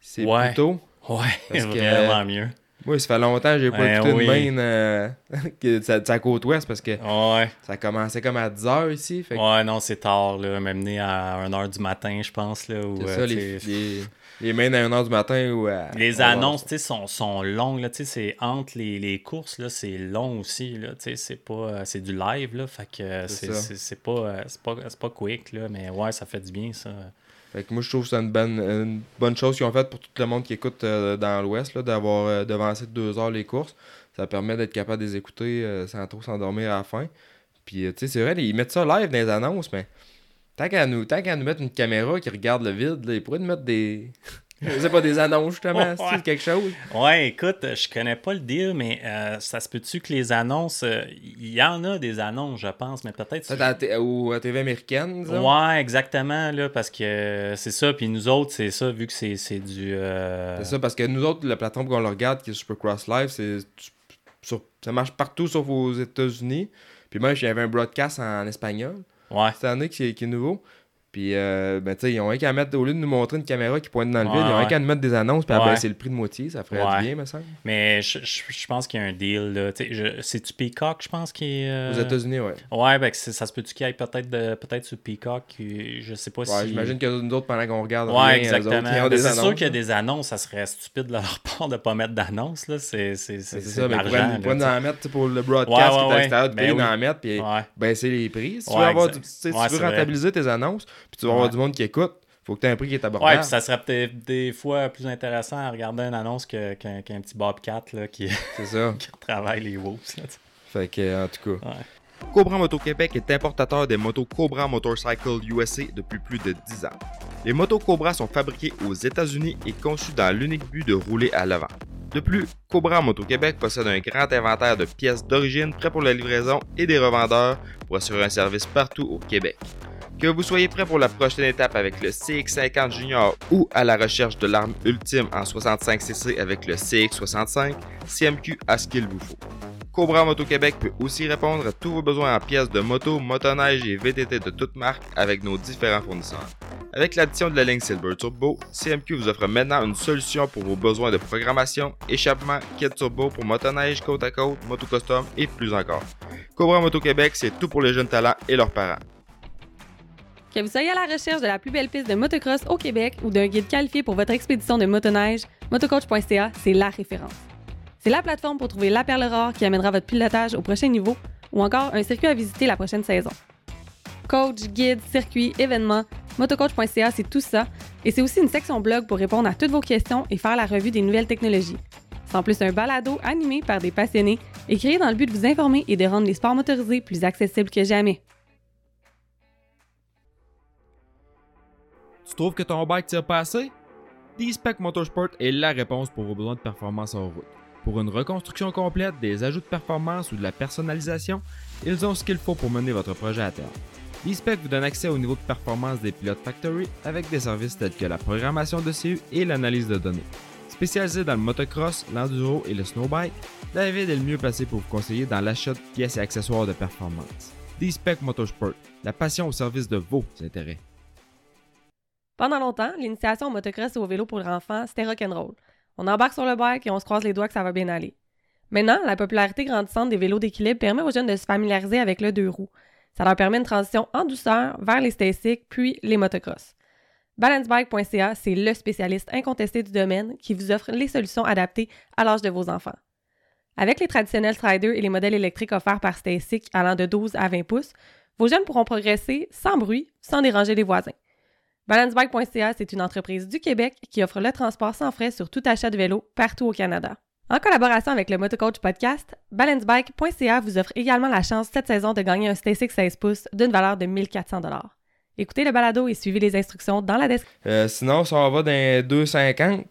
C'est Ouais. plus tôt. Ouais, Parce que- vraiment mieux. Moi, ça fait longtemps que j'ai pas Ben écouté oui. euh, de sa, de sa côte ouest parce que Ouais, ça commençait comme à 10h ici. Fait que ouais, non, c'est tard, là, même né à 1h du matin, je pense. Là, où, c'est euh, ça, les, les mains à 1h du matin ou à. Les annonces, tu sais, sont, sont longues, là, tu sais, c'est entre les, les courses, là, c'est long aussi, là, tu sais, c'est pas, euh, c'est du live, là, fait que euh, C'est pas, euh, c'est pas, pas quick, là, mais ouais, ça fait du bien, ça. Fait que moi, je trouve que c'est une bonne, une bonne chose qu'ils ont faite pour tout le monde qui écoute euh, dans l'ouest, là, d'avoir euh, devancé de 2 heures les courses. Ça permet d'être capable de les écouter euh, sans trop s'endormir à la fin. Puis, tu sais, c'est vrai, ils mettent ça live dans les annonces, mais tant qu'à nous, tant qu'à nous mettre une caméra qui regarde le vide, là, ils pourraient nous mettre des. je sais pas, des annonces justement, Ouais. c'est quelque chose. Ouais, écoute, je connais pas le deal, mais euh, ça se peut-tu que les annonces, euh, il y en a des annonces, je pense, mais peut-être... T- ou à TV américaine, disons. Ouais, exactement, là, parce que euh, c'est ça, puis nous autres, c'est ça, vu que c'est du... euh, C'est ça, parce que nous autres, la plateforme qu'on regarde, qui est Supercross Live, c'est sur- ça marche partout sauf aux États-Unis. Puis y avait un broadcast en espagnol Ouais, cette année qui, est- qui est nouveau. Puis, euh, ben, tu sais, ils ont rien qu'à mettre, au lieu de nous montrer une caméra qui pointe dans le Ouais, vide, ils ont rien qu'à nous mettre des annonces, puis à baisser le prix de moitié, ça ferait du bien, me semble. mais je, je, je pense qu'il y a un deal, là. Tu sais, je- C'est-tu Peacock, je pense, qui est... euh, Aux États-Unis, ouais. Ouais, ben ça se peut-tu qu'il y ait peut-être de- peut-être sur Peacock, euh, je sais pas Ouais, si... j'imagine que nous autres, pendant qu'on regarde, Ouais, rien, exactement. Ben, c'est sûr qu'il y a des annonces, ça serait stupide de leur part de pas mettre d'annonces, là. C'est ça, de mais tu nous en mettre pour le broadcast qui est à l'extérieur Ben d'en oui. mettre, puis baisser les prix. Si tu veux, rentabiliser tes annonces, puis tu vas avoir Ouais. du monde qui écoute, faut que tu aies un prix qui est Ouais, abordable. puis ça serait peut-être des fois plus intéressant à regarder une annonce qu'un petit Bobcat là, qui, C'est ça. qui travaille les Wolves. là. Fait que, en tout cas. Ouais. Cobra Moto Québec est importateur des motos Cobra Motorcycle USA depuis plus de 10 ans. Les motos Cobra sont fabriquées aux États-Unis et conçues dans l'unique but de rouler à l'avant. De plus, Cobra Moto Québec possède un grand inventaire de pièces d'origine prêts pour la livraison et des revendeurs pour assurer un service partout au Québec. Que vous soyez prêt pour la prochaine étape avec le CX50 Junior ou à la recherche de l'arme ultime en 65cc avec le CX65, CMQ a ce qu'il vous faut. Cobra Moto Québec peut aussi répondre à tous vos besoins en pièces de moto, motoneige et VTT de toutes marques avec nos différents fournisseurs. Avec l'addition de la ligne Silver Turbo, CMQ vous offre maintenant une solution pour vos besoins de programmation, échappement, kit turbo pour motoneige, côte à côte, moto custom et plus encore. Cobra Moto Québec, c'est tout pour les jeunes talents et leurs parents. Que vous soyez à la recherche de la plus belle piste de motocross au Québec ou d'un guide qualifié pour votre expédition de motoneige, motocoach.ca, c'est la référence. C'est la plateforme pour trouver la perle rare qui amènera votre pilotage au prochain niveau ou encore un circuit à visiter la prochaine saison. Coach, guide, circuit, événements, motocoach.ca, c'est tout ça. Et c'est aussi une section blog pour répondre à toutes vos questions et faire la revue des nouvelles technologies. C'est en plus un balado animé par des passionnés et créé dans le but de vous informer et de rendre les sports motorisés plus accessibles que jamais. Tu trouves que ton bike tire pas assez? D-Spec Motorsport est la réponse pour vos besoins de performance en route. Pour une reconstruction complète, des ajouts de performance ou de la personnalisation, ils ont ce qu'il faut pour mener votre projet à terme. D-Spec vous donne accès au niveau de performance des pilotes Factory avec des services tels que la programmation de CU et l'analyse de données. Spécialisé dans le motocross, l'enduro et le snowbike, David est le mieux placé pour vous conseiller dans l'achat de pièces et accessoires de performance. D-Spec Motorsport, la passion au service de vos intérêts. Pendant longtemps, l'initiation au motocross et au vélo pour enfants, c'était rock'n'roll. On embarque sur le bike et on se croise les doigts que ça va bien aller. Maintenant, la popularité grandissante des vélos d'équilibre permet aux jeunes de se familiariser avec le deux roues. Ça leur permet une transition en douceur vers les stasics puis les motocross. Balancebike.ca, c'est le spécialiste incontesté du domaine qui vous offre les solutions adaptées à l'âge de vos enfants. Avec les traditionnels Striders et les modèles électriques offerts par Stasic allant de 12 à 20 pouces, vos jeunes pourront progresser sans bruit, sans déranger les voisins. Balancebike.ca, c'est une entreprise du Québec qui offre le transport sans frais sur tout achat de vélo partout au Canada. En collaboration avec le Motocoach Podcast, Balancebike.ca vous offre également la chance cette saison de gagner un Stasic 16 pouces d'une valeur de 1400 Écoutez le balado et suivez les instructions dans la description. Euh, sinon, ça va dans 2,50.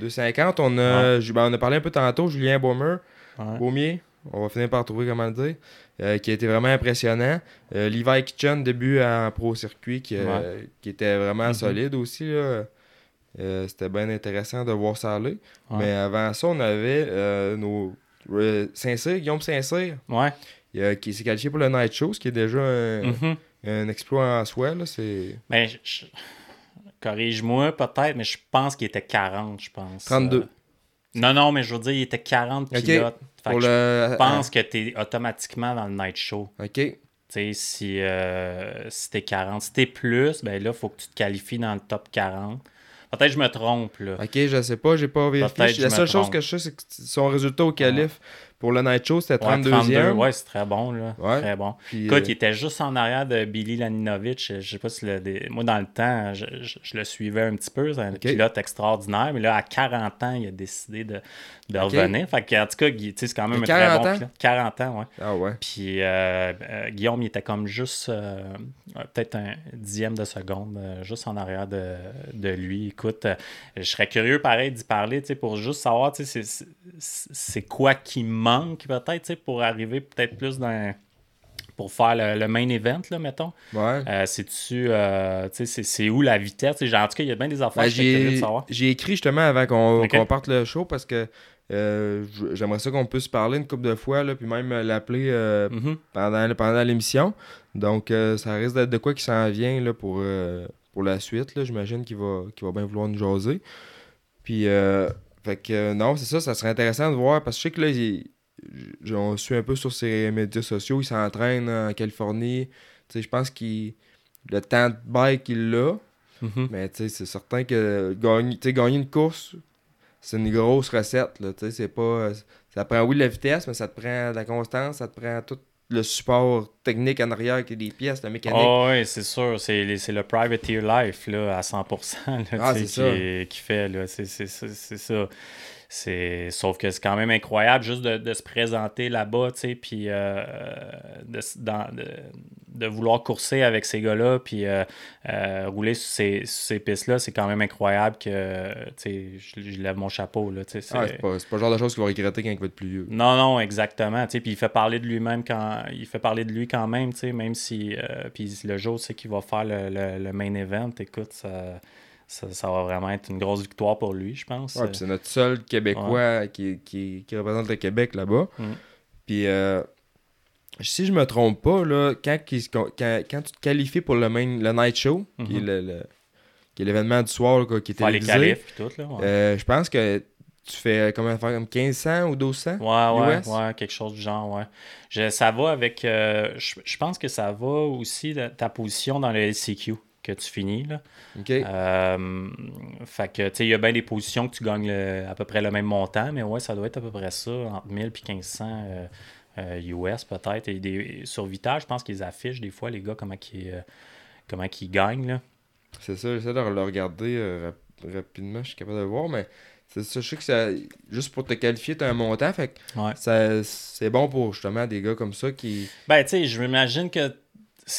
2,50, on a, ben, on a parlé un peu tantôt, Julien Baumer, Ouais. Baumier, on va finir par trouver comment le dire, euh, qui a été vraiment impressionnant. Euh, Levi Kitchen, début en pro circuit, qui, euh, qui était vraiment Mhm. solide aussi. là. Euh, C'était bien intéressant de voir ça aller. Ouais. Mais avant ça, on avait nos Saint-Cyr, Guillaume Saint-Cyr, Ouais. qui s'est qualifié pour le Night Show, ce qui est déjà un, Mhm. un exploit en soi. là, Ben, je- corrige-moi peut-être, mais je pense qu'il était 40, je pense. 32. Euh, Non, non, mais je veux dire, il était 40 Ok. pilotes. Fait pour que le. Je pense que tu es automatiquement dans le night show. Ok. Tu sais, si, euh, si t'es 40. Si t'es plus, ben là, il faut que tu te qualifies dans le top 40. Peut-être que je me trompe, là. Ok, je sais pas, j'ai pas vérifié. La seule chose que je sais, c'est que son résultat au calife pour le Night Show, c'était Ouais, 32e. ouais, c'est très bon, là. Ouais. Très bon. Puis, Écoute, euh, il était juste en arrière de Billy Laninovic. Je sais pas si le, des- moi, dans le temps, je, je- je le suivais un petit peu. C'est un pilote extraordinaire. Mais là, à 40 ans, il a décidé de, de revenir. Fait que, en tout cas, c'est quand même un très 40 bon ans? pilote. 40 ans, ouais. Ah ouais. Puis euh, euh, Guillaume, il était comme juste peut-être un dixième de seconde, juste en arrière de, de lui. Écoute, je serais curieux pareil d'y parler, pour juste savoir, c'est quoi qui manque peut-être, tu sais, pour arriver peut-être plus dans pour faire le, le main event, là, mettons. Ouais. Euh, C'est-tu, euh, c'est- où la vitesse? Genre, en tout cas, il y a bien des affaires Ben, que de j'ai savoir. j'ai écrit justement avant qu'on Ok. qu'on parte le show parce que euh, j'aimerais ça qu'on puisse parler une couple de fois, là, puis même euh, l'appeler euh, Mhm. pendant, pendant l'émission. Donc, ça risque d'être de quoi qui s'en vient là, pour, pour la suite. là. J'imagine qu'il va, va bien vouloir nous jaser. Puis, fait que non, c'est ça, ça serait intéressant de voir parce que je sais que là, il- on suit un peu sur ses médias sociaux, il s'entraîne en Californie. Je pense qu'il le temps de bike qu'il a, Mhm. mais c'est certain que gagner, gagner une course, c'est une grosse recette. Là, c'est pas, ça prend, oui, de la vitesse, mais ça te prend de la constance, ça te prend tout le support technique en arrière, qui est des pièces, la mécanique. Ah oui, c'est sûr. C'est le privateer life là, à 100% là, Ah, qui, qui fait. là. C'est ça. C'est- Sauf que c'est quand même incroyable juste de, de se présenter là-bas, tu sais, puis euh, de, dans- de, de vouloir courser avec ces gars-là, puis euh, euh, rouler sur ces, ces pistes-là, c'est quand même incroyable que, tu sais, je, je lève mon chapeau, là, tu sais. c'est- Ah, c'est pas, le genre de choses qu'il va regretter quand il va être plus vieux. non, non, exactement. tu sais, Puis il fait parler de lui-même quand. Il fait parler de lui quand même, tu sais, même si. puis le jour c'est qu'il va faire le, le- le main event, écoute, ça, ça, ça va vraiment être une grosse victoire pour lui, je pense. Ouais, puis c'est notre seul Québécois qui, qui, qui représente le Québec là-bas. Mm. Puis, euh, si je me trompe pas, là, quand, tu te qualifies pour le, main, le Night Show, qui est Mhm. le- le- qui est l'événement du soir là, qui est les télévisé, qualifs et tout, là. Ouais, euh, je pense que tu fais comment faire comme 1500 ou 1200 ouais, ouais, US? ouais, quelque chose du genre, ouais. Je- ça va avec. euh, je, je pense que ça va aussi ta position dans le LCQ que tu finis, là. Euh, fait que, tu sais, il y a bien des positions que tu gagnes le- à peu près le même montant, mais ouais, ça doit être à peu près ça, entre 1000 et 1500 euh, euh, US peut-être. Et des, sur Vita, je pense qu'ils affichent des fois, les gars, comment ils, euh, comment ils gagnent, là. C'est ça, j'essaie de le regarder euh, rap- rapidement, je suis capable de le voir, mais c'est ça, je sais que ça, juste pour te qualifier, t'as un montant, fait que Ouais. c'est bon pour justement des gars comme ça qui. Ben, tu sais, je m'imagine que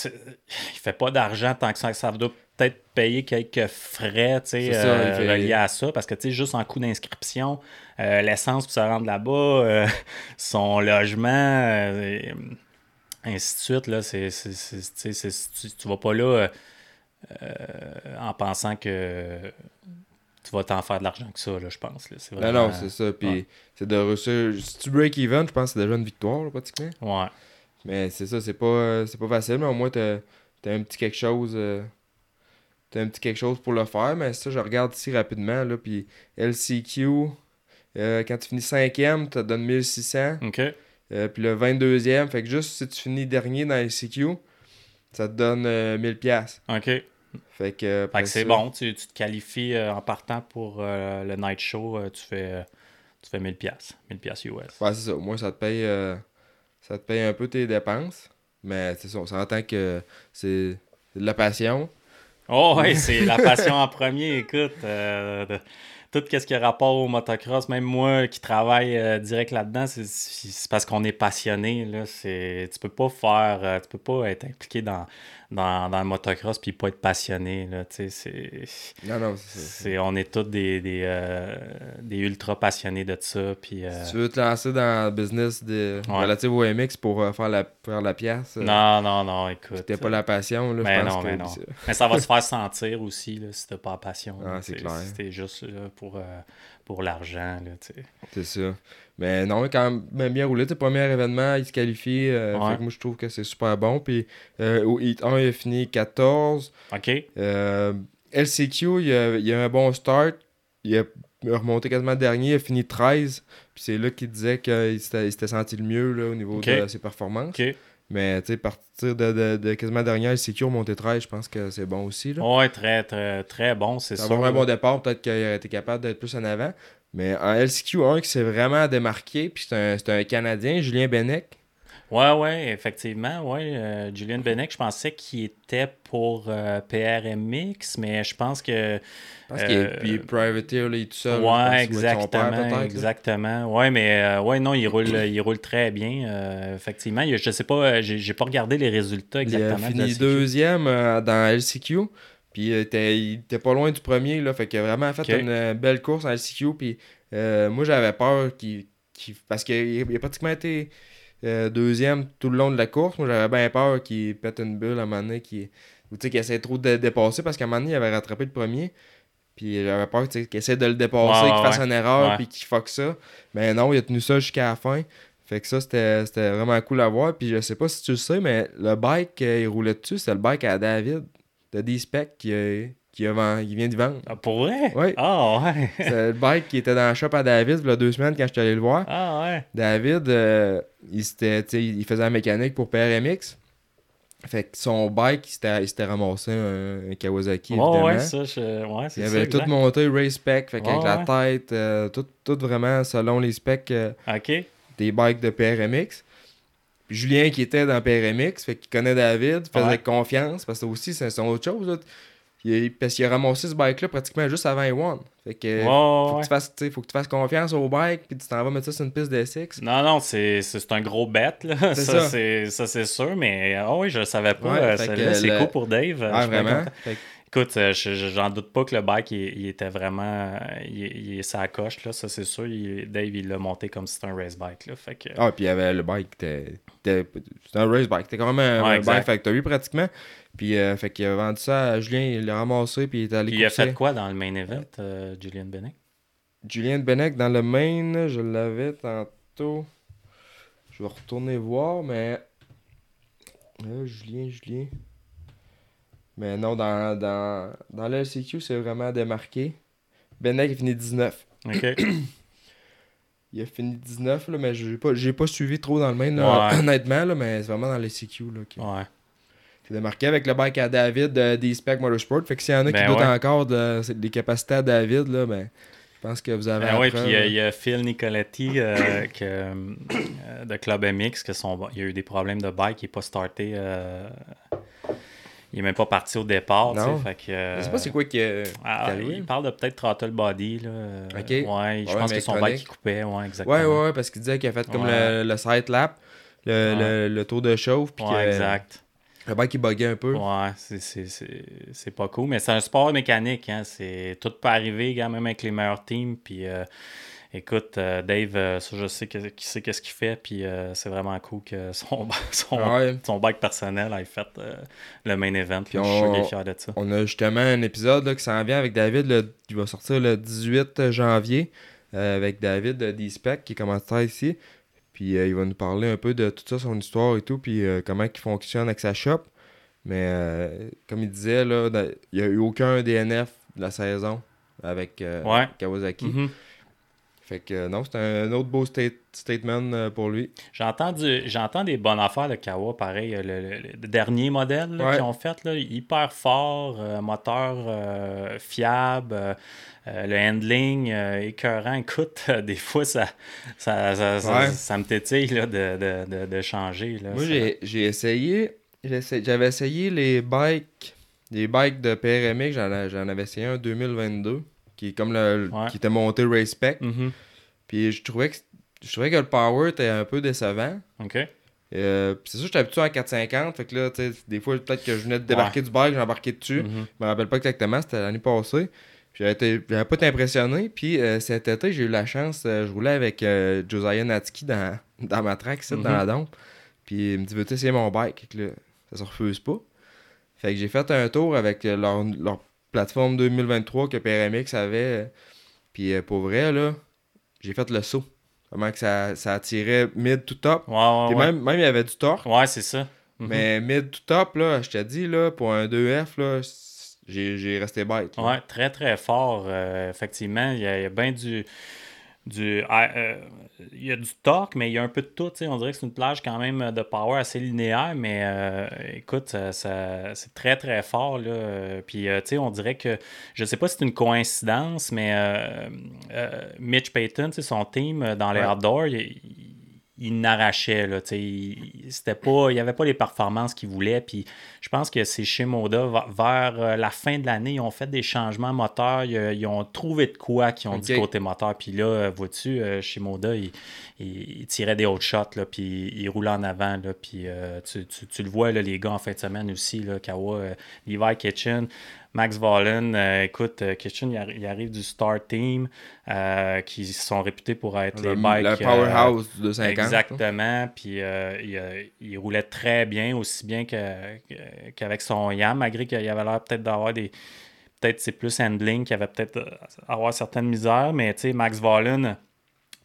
il fait pas d'argent tant que ça. Ça doit peut-être payer quelques frais tu sais, C'est ça, euh, il fait- reliés à ça. Parce que tu sais, juste en coût d'inscription, euh, l'essence pour se rendre là-bas, euh, son logement, euh, et, ainsi de suite, là, c'est, tu tu, vas pas là en pensant que tu vas t'en faire de l'argent que ça, là, je pense. Là. C'est Non, vraiment- non, c'est ça. Puis ouais. c'est de réussir. Si tu break even, je pense que c'est déjà une victoire, là, pratiquement. Ouais. Mais c'est ça, c'est pas, euh, c'est pas facile, mais au moins t'as as un petit quelque chose. euh, t'as un petit quelque chose pour le faire. Mais ça, je regarde ici rapidement. Là, puis LCQ, euh, quand tu finis 5e, tu te donnes 1600. OK. Euh, puis le 22e, fait que juste si tu finis dernier dans LCQ, ça te donne euh, 1000$. pièces OK. Fait que, que c'est ça- bon. Tu, tu te qualifies en partant pour le night show. tu fais, tu fais 1000 pièces 1000 pièces US. Ouais, c'est ça. Au moins, ça te paye, euh, ça te paye un peu tes dépenses. Mais on s'entend que c'est de la passion. Oh ouais, c'est la passion en premier. Écoute, euh, tout ce qui a rapport au motocross, même moi qui travaille euh, direct là-dedans, c'est- parce qu'on est passionné. Là. Tu peux pas faire, euh, tu peux pas être impliqué dans, dans, dans le motocross puis pas être passionné. Là, tu sais, c'est, Non, non, c'est on est tous des, des, euh, des ultra passionnés de ça. Puis, euh, Si tu veux te lancer dans le business de, Ouais. relatif au MX pour euh, faire, la, faire la pièce, non, non, non, écoute. t'as pas la passion, là, Mais je pense non, que mais oublie non. ça. Mais ça va se faire sentir aussi là, si t'as pas la passion. Ah, c'est clair. Si t'es juste là pour, pour l'argent. Là, tu sais. C'est ça. Mais non, quand même bien roulé. Tes premier événement, il se qualifie. euh, Ouais. fait que moi, je trouve que c'est super bon. Puis euh, au Heat 1, il a fini 14. OK? Euh, LCQ, il a, il a un bon start. Il a remonté quasiment dernier. Il a fini 13. Puis c'est là qu'il disait qu'il s'était senti le mieux là, au niveau de ses performances. OK. Mais tu sais, partir de, de, de quasiment dernier LCQ, remonter 13, je pense que c'est bon aussi. Là. Ouais, très, très, très bon, c'est Ça va un bon départ, peut-être qu'il aurait été capable d'être plus en avant. Mais en LCQ, un qui s'est vraiment démarqué, puis c'est un, c'est un Canadien, Julien Bennec. Ouais, ouais, effectivement. Ouais, euh, Julian Bennett, je pensais qu'il était pour euh, PRMX, mais je pense que. Pense qu'il est, Euh, il est privateer, là, il est tout pense ouais, père, exactement. exactement. Ouais, mais euh, ouais, non, il roule, il roule très bien. euh, effectivement. Il- je sais pas, euh, j'ai j'ai pas regardé les résultats Il a exactement. de la fini deuxième euh, dans LCQ. Puis euh, il était pas loin du premier, là. Fait qu'il a vraiment fait une euh, belle course en LCQ. Puis euh, moi, j'avais peur qu'il. parce qu'il il a pratiquement été euh, deuxième tout le long de la course. Moi, j'avais bien peur qu'il pète une bulle à un moment donné. Qu'il, ou tu sais, qu'il essaie trop de dépasser parce qu'à un moment donné, il avait rattrapé le premier. Puis j'avais peur qu'il essaie de le dépasser, Ouais, qu'il fasse ouais. une erreur, Ouais. puis qu'il fuck ça. Mais non, il a tenu ça jusqu'à la fin. Fait que ça, c'était c'était vraiment cool à voir. Puis je sais pas si tu le sais, mais le bike qu'il roulait dessus, c'est le bike à David de D-Spec qui, a- qui, a qui vient de vendre. Ah, pour vrai? Ouais. Ah, ouais. C'est le bike qui était dans la shop à David il y a deux semaines quand je suis allé le voir. Ah, ouais. David, euh, il, il faisait la mécanique pour PRMX. Fait que son bike, il s'était ramassé un, un Kawasaki, Ouais, évidemment. ouais, ça, je... ouais, il ça. avait tout exact. monté race spec, fait qu'avec Ouais, la tête, euh, tout, tout vraiment selon les specs euh, des bikes de PRMX. Puis Julien qui était dans PRMX, fait qu'il connaît David, faisait Ouais. confiance, parce que aussi c'est c'est autre chose. là. Il- parce qu'il a ramassé ce bike-là pratiquement juste avant One. Fait que faut, ouais. que tu fasses, faut que tu fasses confiance au bike, puis tu t'en vas mettre ça sur une piste de six. Non, non, c'est un gros bet, là. Ça, c'est sûr, mais ah oui, je le savais pas. Ouais, euh, c'est cool pour Dave. Ah, vraiment? content. Fait que- Écoute, euh, je- je- j'en doute pas que le bike, il, il était vraiment. euh, Il, il sa coche, là, ça c'est sûr. Il- Dave, il l'a monté comme si c'était un race bike, là. Fait que. Ah, puis il y avait le bike, c'était un race bike. C'était quand même un, Ouais, un bike factory pratiquement. Puis, euh, fait qu'il a vendu ça à Julien, il l'a ramassé, puis il est allé il a fait quoi dans le main event, euh, Julian Bennett? Julien Bennec dans le main, je l'avais tantôt. Je vais retourner voir, mais. Euh, Julien, Julien. Mais non, dans, dans, dans le LCQ, c'est vraiment démarqué. Bennec a fini 19. OK. Il a fini 19, là, mais j'ai pas, j'ai pas suivi trop dans le main, là, Ouais. honnêtement, là, mais c'est vraiment dans le LCQ. Là, qui- Ouais. C'est démarqué avec le bike à David de D-Spec Motorsport. Fait que s'il y en a Ben qui doutent ouais. encore de, des capacités à David, là, ben, je pense que vous avez Ben ouais, preuve, puis il y a- y, Phil Nicoletti euh, que, euh, de Club MX, que son, il y a eu des problèmes de bike, il n'est pas starté. Euh, il est même pas parti au départ. Non. Fait que, euh, Je sais pas c'est quoi qui ah, qui arrivé. il parle de peut-être throttle body. Là. euh. Ouais, je Ouais, pense que son bike il coupait. Ouais, exactement. Ouais, ouais, parce qu'il disait qu'il a fait comme Ouais. le, le side lap, le, le, le tour de chauffe. Puis que- exact. Le bike, il buguait un peu. Ouais, c'est- pas cool. Mais c'est un sport mécanique. Hein. C'est- Tout peut arriver, gars, même avec les meilleurs teams. Puis euh, écoute, euh, Dave, euh, ça, je sais que- qu'il sait qu'est-ce qu'il fait. Puis euh, c'est vraiment cool que son, son, Ouais. son bike personnel ait fait euh, le main event. Puis là. Je suis sûr on- qu'il est fier de ça. On a justement un épisode là, qui s'en vient avec David, le- qui va sortir le 18 janvier, avec David de D-Spec, qui est commentateur ici. Puis il va nous parler un peu de tout ça, son histoire et tout, puis comment il fonctionne avec sa shop. Mais comme il disait, là, il n'y a eu aucun DNF de la saison avec Ouais. Kawasaki. Mhm. Fait que non, c'est un autre beau state- statement euh, pour lui. J'entends des bonnes affaires de Kawa, pareil. euh, Le, le- le dernier modèle Ouais. qu'ils ont fait, là, hyper fort, euh, moteur euh, fiable, euh, le handling écœurant. Écoute, des fois, ça, ça, ça, ça- Ouais. ça me tétille là, de, de, de, de changer. Là, Moi, j'ai essayé. J'avais essayé les bikes. Les bikes de PRMX, j'en avais essayé un 2022. Qui est comme le. Ouais. qui était monté Race Spec. Mhm. Puis je trouvais que je trouvais que le power était un peu décevant. OK. Euh, c'est sûr, j'étais habitué à 450. Fait que là, tu sais, des fois, peut-être que je venais de débarquer du bike, j'ai embarqué dessus. Mhm. Je me rappelle pas exactement, c'était l'année passée. J'avais pas été impressionné. Puis euh, cet été, j'ai eu la chance, euh, je roulais avec Josiah Natsuki dans, dans ma track, ici, dans Mhm. la dompe. Puis il me dit Veux-tu essayer mon bike? Fait que là, Ça se refuse pas. Fait que j'ai fait un tour avec leur, leur plateforme 2023 que PRMX avait. Puis euh, pour vrai, là, j'ai fait le saut. Vraiment que ça, ça attirait mid to top. Ouais, ouais, Puis ouais. même, même il y avait du torque. Ouais, c'est ça. Mhm. Mais mid to top, là, je te dis, là, pour un 2F, là, j'ai resté bête. là. Ouais, très très fort. euh, effectivement, il y a, bien du. du euh, il y a du torque, mais il y a un peu de tout. On dirait que c'est une plage quand même de power assez linéaire, mais euh, écoute, ça, ça- c'est très très fort. Là. Puis, euh, tu sais, on dirait que. Je sais pas si c'est une coïncidence, mais euh, euh, Mitch Payton, son team dans les Ouais. outdoors, il, il- il n'arrachait. Il, c'était pas, il n'y avait pas les performances qu'il voulait. Puis, je pense que c'est chez Moda, vers euh, la fin de l'année, ils ont fait des changements moteurs. Ils, ils ont trouvé de quoi qui ont dit côté moteur. Puis là, euh, vois-tu, euh, chez Moda, ils il, tiraient des hauts shots, là, puis ils roulaient en avant. Là, puis euh, tu, tu- tu le vois, là, les gars, en fin de semaine aussi, là, Kawa, euh, Levi Kitchen, Max Vollen. euh, écoute, euh, Kitchen, il, arri- il arrive du Star Team, euh, qui sont réputés pour être Le, les bikes... le powerhouse 250. là. Exactement. Puis il, il roulait très bien, aussi bien qu'avec son Yam, malgré qu'il avait l'air peut-être d'avoir des. Peut-être c'est plus handling qui avait peut-être avoir certaines misères, mais tu sais, Max Vollen.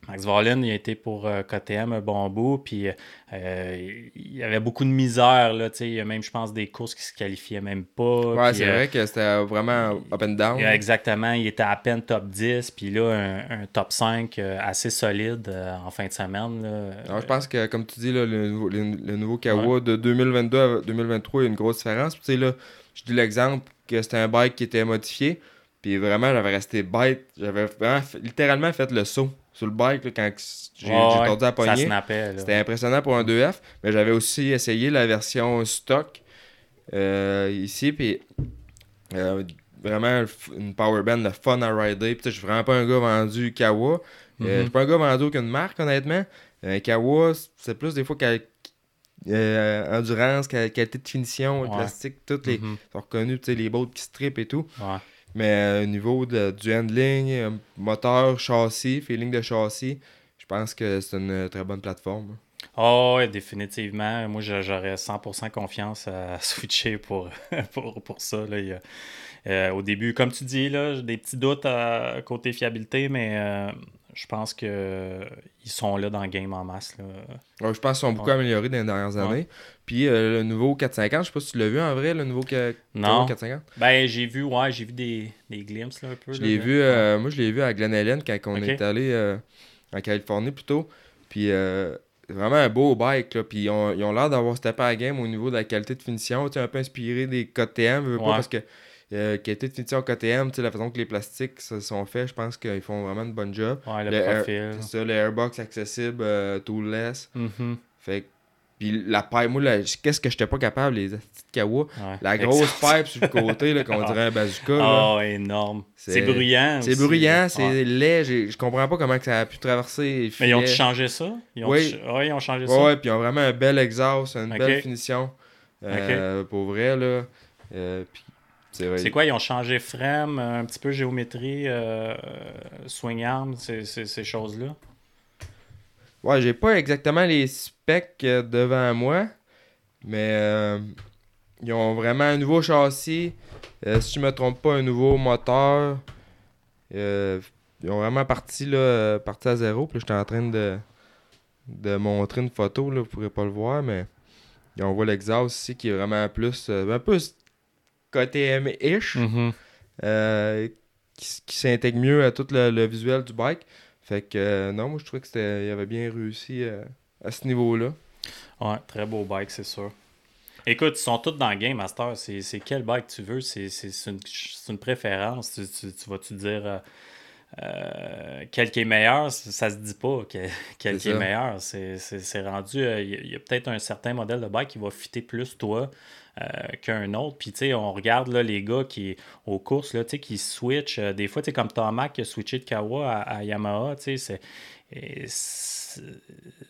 Max Vollen, il a été pour euh, KTM un bon bout, puis euh, il y avait beaucoup de misère, là, tu sais, il y a même, je pense, des courses qui se qualifiaient même pas. Ouais, c'est euh, vrai que c'était vraiment up and down. Exactement. Il était à peine top 10, puis là, un, un top 5 euh, assez solide euh, en fin de semaine. Là. Alors, je pense que, comme tu dis, là, le, nouveau, le, le nouveau Kawa de 2022 à 2023, il y a une grosse différence. Puis, tu sais, là, je dis l'exemple que c'était un bike qui était modifié. Puis vraiment, j'avais resté bête. J'avais vraiment littéralement fait le saut sur le bike là, quand j'ai j'ai ouais, poignée. snappait. là. C'était impressionnant pour un 2F. Mais j'avais aussi essayé la version stock euh, ici. Puis euh, vraiment une powerband, le fun à rider. Puis je suis vraiment pas un gars vendu Kawa. Euh, Mhm. Je suis pas un gars vendu aucune marque, honnêtement. Kawa, c'est plus des fois quali- euh, endurance, quali- qualité de finition, Ouais. plastique, toutes les sont reconnus, tu sais, les boats qui strip et tout. Ouais. Mais euh, au niveau de- du handling, euh, moteur, châssis, feeling de châssis, je pense que c'est une euh, très bonne plateforme. Oh, ouais, définitivement. Moi, j'aurais 100% confiance à switcher pour, pour, pour ça. Là. Au début, comme tu dis, j'ai des petits doutes à côté fiabilité, mais je pense que ils sont là dans le game en masse. Là. Ouais, je pense qu'ils sont beaucoup Ouais. améliorés dans les dernières Ouais. années. Puis euh, le nouveau 450, je sais pas si tu l'as vu en vrai, le nouveau Ka- Non. Kawa 450. Ben, j'ai vu, ouais, j'ai vu des, des glimpses là, un peu. Je l'ai vu, euh, moi je l'ai vu à Glen Helen quand on est allé euh, en Californie plutôt. Puis euh, vraiment un beau bike. Là. Puis ils ont, ils ont l'air d'avoir steppé à la game au niveau de la qualité de finition. Tu un peu inspiré des KTM, veux pas, parce que euh, qualité de finition KTM, la façon que les plastiques se sont faits, je pense qu'ils font vraiment une bonne job. Ouais, le, profil. C'est ça, le airbox accessible, euh, toolless. Mhm. Fait que- puis la pipe, moi, qu'est-ce que j'étais pas capable, les petites kawa? Ouais. La grosse pipe sur le côté, qu'on dirait un bazooka. là. Oh, énorme. C'est- bruyant. C'est bruyant, c'est Ouais. laid. Je comprends pas comment que ça a pu traverser. Mais ils ont changé ça? Ils ont Oui. ouais, ils ont changé ça? Ouais, puis ils ont vraiment un bel exhaust, une belle finition. Euh, Pour vrai, là. Euh, puis c'est quoi, ils ont changé frame, un petit peu géométrie, euh, swing arm, ces, ces- ces choses-là? Ouais, j'ai pas exactement les specs euh, devant moi, mais euh, ils ont vraiment un nouveau châssis. euh, si je me trompe pas, un nouveau moteur. Euh, ils ont vraiment parti, là, euh, parti à zéro. Puis j'étais en train de, de montrer une photo, là, vous pourrez pas le voir, mais on voit l'exhaust ici qui est vraiment plus, euh, un peu KTM-ish. Mhm. euh, qui, s'intègre mieux à tout le, le visuel du bike. Fait que euh, non, moi je trouvais que c'était il avait bien réussi euh, à ce niveau-là. Ouais, très beau bike, c'est sûr. Écoute, ils sont tous dans le game, Master. C'est quel bike tu veux? C'est une, une préférence. Tu, tu- tu vas-tu dire euh, quel qui est meilleur? Ça, se dit pas que- quel C'est qui est meilleur. C'est rendu. Il y a- a, peut-être un certain modèle de bike qui va fitter plus toi qu'un autre. Puis, tu sais, on regarde là, les gars qui, aux courses, là, tu sais, qui switchent. euh, des fois, tu sais, comme Tomac qui a switché de Kawa à, à Yamaha, tu sais,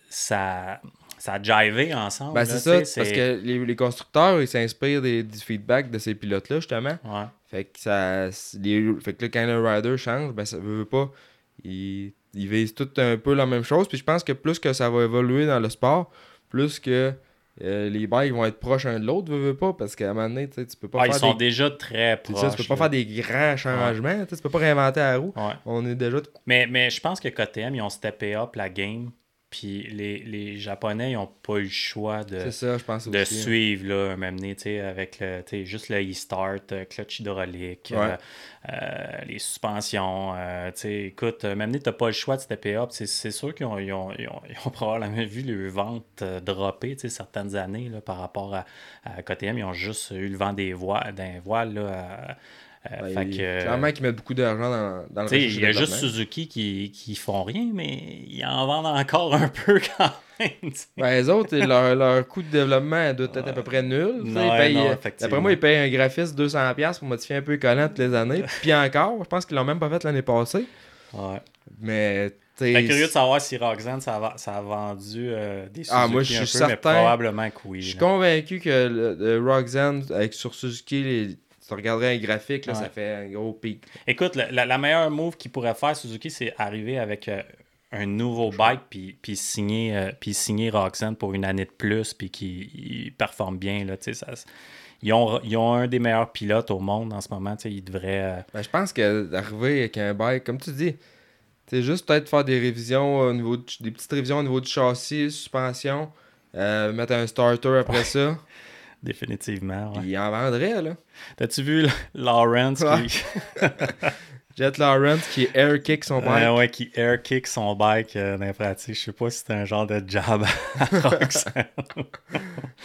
ça, ça a jivé ensemble. Ben c'est ça, parce que les, les constructeurs ils s'inspirent des, du feedback de ces pilotes-là justement. Ouais. Fait que ça. les- fait que là, quand le rider change, ben ça veut, veut pas. Ils, ils visent tout un peu la même chose. Puis je pense que plus que ça va évoluer dans le sport, plus que euh, les bikes vont être proches un de l'autre, veut, veut pas, parce qu'à un moment donné, tu peux pas Ah, ils faire sont des... déjà très proches. ça, tu peux pas là. faire des grands changements, tu peux pas réinventer la roue. Ouais. On est déjà Mais, mais je pense que KTM, ils ont steppé up la game. Puis les, les Japonais, ils n'ont pas eu le choix de, C'est ça, je pense de aussi. hein. suivre, là, sais, avec le, juste le e-start, euh, clutch hydraulique, Ouais. euh, euh, les suspensions. euh, écoute, même tu n'as pas le choix de stepper up. C'est sûr qu'ils ont, ils ont, ils ont, ils ont probablement vu le vente euh, dropper, certaines années, là, par rapport à, à KTM. Ils ont juste eu le vent des voiles, d'un voile, là. Ben, fait que, Clairement qu'ils mettent beaucoup d'argent dans, dans le il y a juste. Suzuki qui, qui font rien, mais ils en vendent encore un peu quand même. Ben, les autres, leur, leur coût de développement doit être à peu près nul. euh. D'après moi, ils payent un graphiste 200$ pour modifier un peu les collants toutes les années. Puis encore, je pense qu'ils l'ont même pas fait l'année passée. Ouais. Mais, sais. curieux de savoir si Roxanne, ça a, ça a vendu euh, des Suzuki Ah, moi, je un suis mais certain- probablement que oui. Je suis là. convaincu que le, le Roxanne, avec, sur Suzuki, les, tu regarderais un graphique, là, Ouais. ça fait un gros pic. Écoute, la, la- la meilleure move qu'il pourrait faire, Suzuki, c'est arriver avec euh, un nouveau bike puis, puis, signer, euh, puis signer Roxanne pour une année de plus puis qu'il il performe bien. Là, tu sais, ça, ils, ont, ils ont un des meilleurs pilotes au monde en ce moment. tu sais, Ils devraient... euh, Ben, je pense que d'arriver avec un bike, comme tu dis, c'est juste peut-être faire des révisions au niveau du- des petites révisions au niveau du châssis, suspension, euh, mettre un starter après ça, Définitivement. ouais. il en vendrait, là. T'as-tu vu Lawrence qui, Jet Lawrence qui air kick son bike. Ouais, ouais, qui air kick son bike euh, dans les pratiques? Je sais pas si c'est un genre de jab à Roxanne.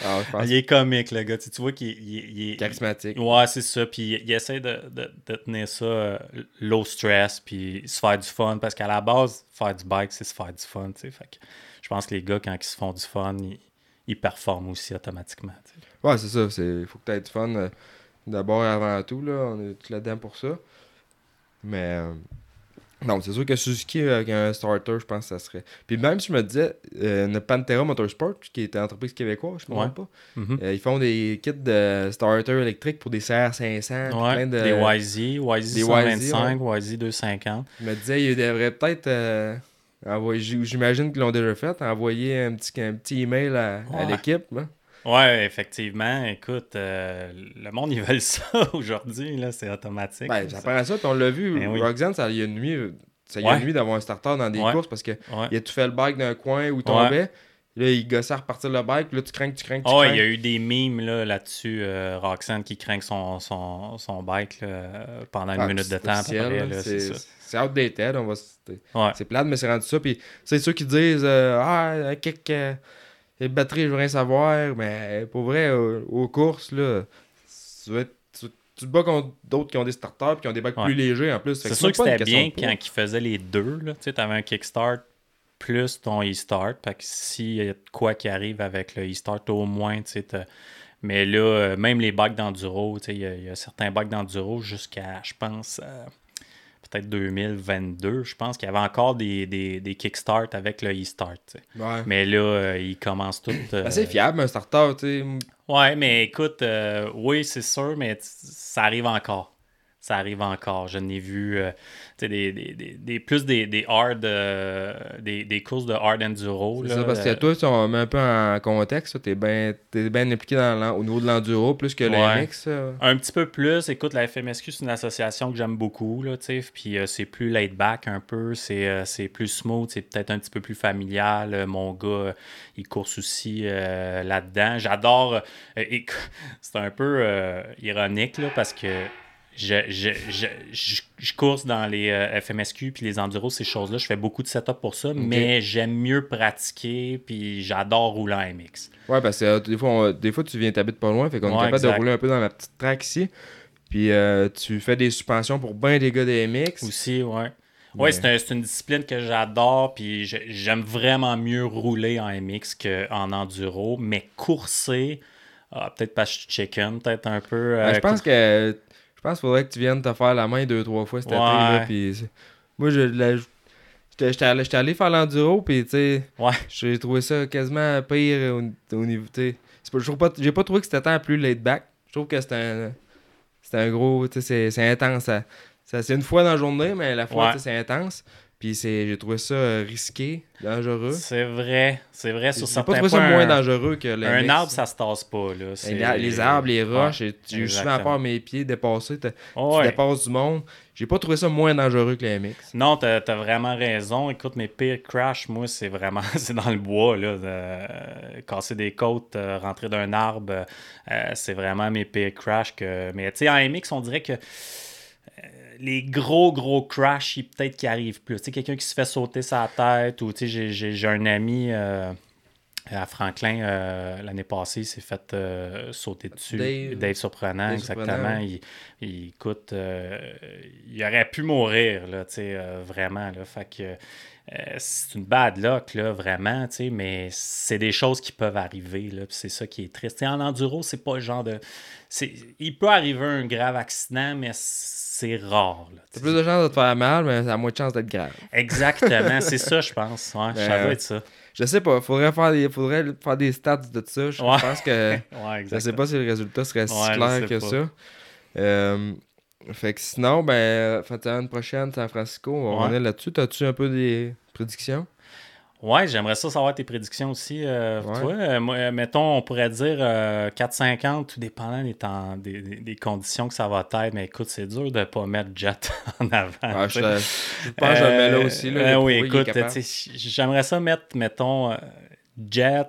Ah, pense il est comique, le gars. Tu, tu vois qu'il il- il est. charismatique. Ouais, c'est ça. Puis il essaie de, de- de tenir ça euh, low stress, puis se faire du fun. Parce qu'à la base, faire du bike, c'est se faire du fun. Fait que je pense que les gars, quand ils se font du fun, ils, ils performent aussi automatiquement. Ouais, c'est ça. Il faut que tu aies du fun euh, d'abord et avant tout. Là. On est tous là-dedans pour ça. Mais euh, non, c'est sûr que Suzuki avec un starter, je pense que ça serait. Puis même si je me disais, euh, Pantera Motorsport, qui est une entreprise québécoise, je ne me Ouais. pas, Mhm. euh, ils font des kits de starter électriques pour des CR500. puis Ouais, plein de... Des YZ, YZ des 125, YZ 250. Je me disais, ils devraient peut-être euh, j'imagine qu'ils l'ont déjà fait, envoyer un petit, un petit email à, à l'équipe. là. Ouais, effectivement. Écoute, euh, le monde, ils veulent ça aujourd'hui, là, c'est automatique. Ben, Ça- ça prend à ça, puis on l'a vu. Ben oui. Roxanne, ça y a nuit, ça y a Ouais. nuit d'avoir un starter dans des Ouais. courses parce que Ouais. a tout fait le bike d'un coin où il tombait. Là, il gossait à repartir le bike, là, tu crains, tu crains, tu crains. il y a eu des memes là, là-dessus, euh, Roxanne qui craint son, son, son bike là, pendant une Ah, minute de temps. là, là, c'est outdated, on va... C'est plate, mais c'est rendu ça. Puis c'est ceux qui disent euh, Ah, euh, les batteries, je veux rien savoir. Mais pour vrai, euh, aux courses, là, tu, vas être- tu- tu te bats contre d'autres qui ont des starters puis qui ont des Ouais. plus légers en plus. C'est sûr que c'était bien quand ils faisaient les deux. Tu sais, avais un kickstart plus ton e-start. Fait que s'il y a de quoi qui arrive avec le e-start, au moins, tu sais, Mais là, euh, même les bikes d'enduro, tu sais, il y, a- il y a certains bikes d'enduro jusqu'à, je pense, euh, peut-être 2022, je pense qu'il y avait encore des, des, des kickstarts avec le e-start. Ouais. Mais là, euh, ils commencent tout. euh, Assez fiable, un starter, tu sais. Ouais, mais écoute, euh, oui, c'est sûr, mais ça arrive encore. Ça arrive encore. Je n'ai vu euh, des, des, des, des- plus des, des hard, euh, des, des courses de hard enduro. C'est ça, parce que euh, toi, si on met un peu en contexte, tu es bien bien impliqué dans au niveau de l'enduro plus que le Ouais. MX. ça. Un petit peu plus. Écoute, la FMSQ, c'est une association que j'aime beaucoup, là, tu sais. Puis euh, c'est plus laid back un peu. C'est plus smooth. C'est peut-être un petit peu plus familial. Mon gars, il course aussi là-dedans. J'adore. c'est un peu ironique, là, parce que je, je, je, je, course dans les euh, FMSQ puis les enduros, ces choses-là. Je fais beaucoup de setup pour ça, mais j'aime mieux pratiquer. Puis j'adore rouler en MX. Ouais, parce que euh, des, fois, on- des fois, tu viens t'habites pas loin, fait qu'on est capable exact. de rouler un peu dans la petite track ici. Puis euh, tu fais des suspensions pour bien des gars des MX. Aussi, ouais. Ouais. Ouais, c'est un- une discipline que j'adore, puis j'aime vraiment mieux rouler en MX qu'en enduro, mais courser, ah, peut-être pas chicken, peut-être un peu. Euh, je pense que je pense qu'il faudrait que tu viennes te faire la main deux, trois fois cet été. Là, Ouais. puis c'est- moi, je, la- j'étais allé, allé faire l'enduro, puis tu sais, Ouais. j'ai trouvé ça quasiment pire au, au niveau. tu sais. C'est pas- je trouve pas- J'ai pas trouvé que c'était tant plus laid back. Je trouve que c'était un, un gros. tu sais, C'est c'est intense. Ça, ça- c'est une fois dans la journée, mais la fois, Ouais. tu sais, c'est intense. Puis c'est- j'ai trouvé ça euh, risqué, dangereux. C'est vrai, c'est vrai. Sur certains pas trouvé ça moins un- dangereux que le Un arbre, ça se tasse pas, là. Les, les arbres, les roches, Ouais, j'ai souvent exactement. peur mes pieds dépasser. Oh, tu ouais. dépasses du monde. J'ai pas trouvé ça moins dangereux que les MX. Non, t'as as vraiment raison. Écoute, mes pires crashs, moi, c'est vraiment c'est dans le bois. Là, de, euh, casser des côtes, euh, rentrer d'un arbre, euh, c'est vraiment mes pires crashs. Que... Mais tu sais, en MX, on dirait que les gros, gros crashs, il- peut-être qu'ils arrivent plus. Tu sais, quelqu'un qui se fait sauter sa tête ou tu sais, j'ai- un ami. euh, à Franklin, euh, l'année passée, il s'est fait euh, sauter dessus. Dave. Dave, Surprenant, Dave exactement. Surprenant, Il, il, écoute, il aurait pu mourir, là, tu sais, vraiment. Là, fait que c'est une bad luck, là, vraiment, tu sais, mais c'est des choses qui peuvent arriver, là, c'est ça qui est triste. En enduro, c'est pas le genre de... Il peut arriver un grave accident, mais c'est rare, T'as plus de chances de te faire mal, mais ça a moins de chances d'être grave. Exactement, c'est ça, je pense. Ouais, Ben, ça doit être ça. Je sais pas, faudrait faire des, faudrait faire des stats de ça. Je Ouais. pense que. Ouais, je sais pas si le résultat serait si Ouais, clair que pas. ça. Euh, fait que sinon, ben, fin de semaine prochaine, San Francisco, on revenir là-dessus. T'as-tu un peu des prédictions? Ouais, j'aimerais ça savoir tes prédictions aussi. euh, Ouais. Toi, Euh, euh, mettons, on pourrait dire euh, 4,50, tout dépendant des, temps- des, des- conditions que ça va être. Mais écoute, c'est dur de pas mettre Jet en avant. Ouais, je, je pense que je le mets là aussi. Là, oui, écoute, j'aimerais ça mettre, mettons, Jet,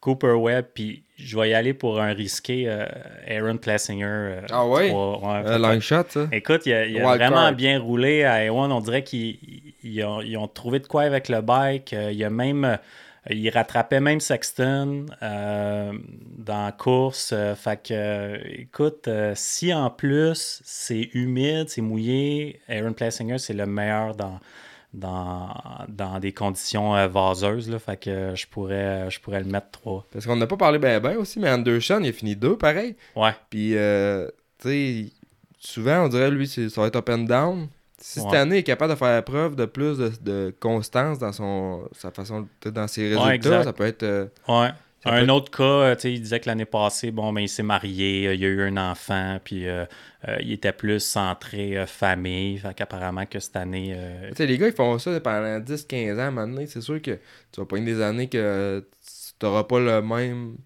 Cooper Webb, puis je vais y aller pour un risqué euh, Aaron Plessinger. euh, Ah ouais? Un peut-être. long shot, ça. Écoute, il a, il a Wild vraiment card. bien roulé à A1. On dirait qu'ils ils ont, ont trouvé de quoi avec le bike. Euh, il a même. euh, Il rattrapait même Sexton euh, dans la course. Euh, fait que, euh, écoute, euh, si en plus c'est humide, c'est mouillé, Aaron Plessinger, c'est le meilleur dans, dans, dans des conditions euh, vaseuses. Là, fait que euh, je pourrais, je pourrais le mettre 3. Parce qu'on n'a pas parlé ben ben aussi, mais Anderson, il a fini deux pareil. Ouais. Puis, euh, tu sais, souvent, on dirait, lui, ça va être up and down. Si cette année, il est capable de faire preuve de plus de, de constance dans son sa façon, dans ses résultats, ça peut être. euh, Ouais. Un peut- autre cas, euh, tu sais, il disait que l'année passée, bon, ben, il s'est marié, euh, il a eu un enfant, puis euh, euh, il était plus centré euh, famille. Fait qu'apparemment que cette année. Tu sais, les gars, ils font ça pendant 10-15 ans maintenant. C'est sûr que tu vas pas une des années que tu n'auras pas le même.